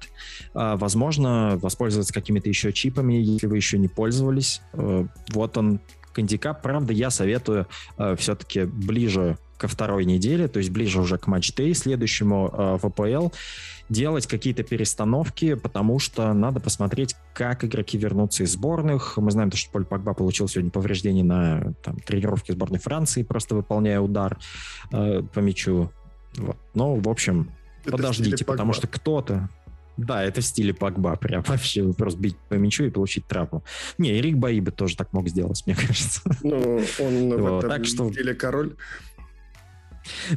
э, возможно, воспользоваться какими-то еще чипами, если вы еще не пользовались. Вот он, Кандикап. Правда, я советую все-таки ближе ко второй неделе, то есть ближе уже к матч-дэй следующему э, в АПЛ, делать какие-то перестановки, потому что надо посмотреть, как игроки вернутся из сборных. Мы знаем, что Поль Погба получил сегодня повреждение на там, тренировке сборной Франции, просто выполняя удар э, по мячу. Вот. Но, в общем, это подождите, потому что кто-то... Да, это в стиле Погба, прям вообще просто бить по мячу и получить травму. Не, Эрик Баиба тоже так мог сделать, мне кажется. Ну, он в этом так что... стиле король.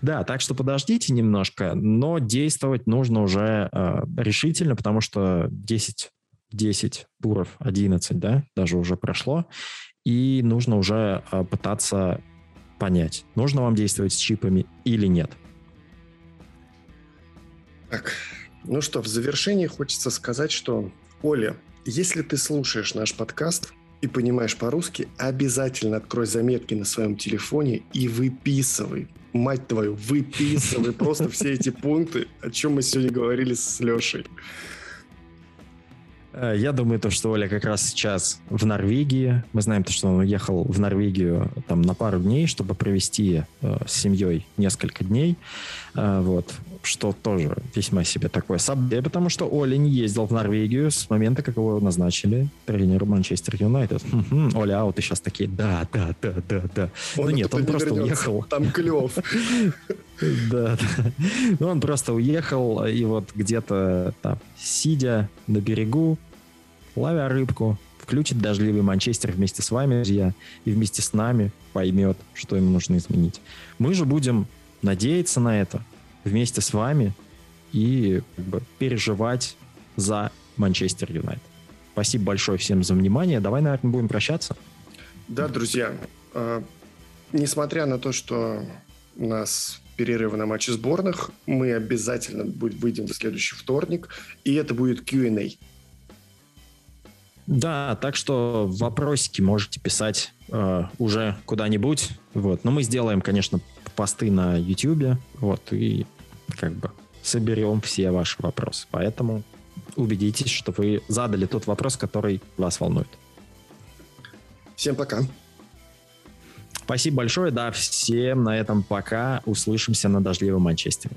Да, так что подождите немножко, но действовать нужно уже э, решительно, потому что 10, 10 туров, 11, да, даже уже прошло, и нужно уже э, пытаться понять, нужно вам действовать с чипами или нет. Так, ну что, в завершении хочется сказать, что, Оля, если ты слушаешь наш подкаст и понимаешь по-русски, обязательно открой заметки на своем телефоне и выписывай мать твою, выписывай просто все эти пункты, о чем мы сегодня говорили с Лешей. Э, я думаю, то, что Оля как раз сейчас в Норвегии. Мы знаем, то, что он уехал в Норвегию там на пару дней, чтобы провести э, с семьей несколько дней. Э, вот что тоже весьма себе такое событие, потому что Оля не ездил в Норвегию с момента, как его назначили тренеру Манчестер Юнайтед. Оля аут, и сейчас такие, да, да, да, да, да. Он ну нет, он просто вернется. уехал. Там клев. Да, да. Ну, он просто уехал, и вот где-то там, сидя на берегу, ловя рыбку, включит дождливый Манчестер вместе с вами, друзья, и вместе с нами поймет, что ему нужно изменить. Мы же будем надеяться на это, вместе с вами и как бы, переживать за Манчестер Юнайтед. Спасибо большое всем за внимание. Давай, наверное, будем прощаться. Да, друзья, э, несмотря на то, что нас перерывы на матчи сборных, мы обязательно выйдем в следующий вторник, и это будет Q&A. Да, так что вопросики можете писать э, уже куда-нибудь. Вот. Но мы сделаем, конечно, посты на YouTube, вот, и как бы соберем все ваши вопросы. Поэтому убедитесь, что вы задали тот вопрос, который вас волнует. Всем пока. Спасибо большое. Да, всем на этом пока. Услышимся на дождливом Манчестере.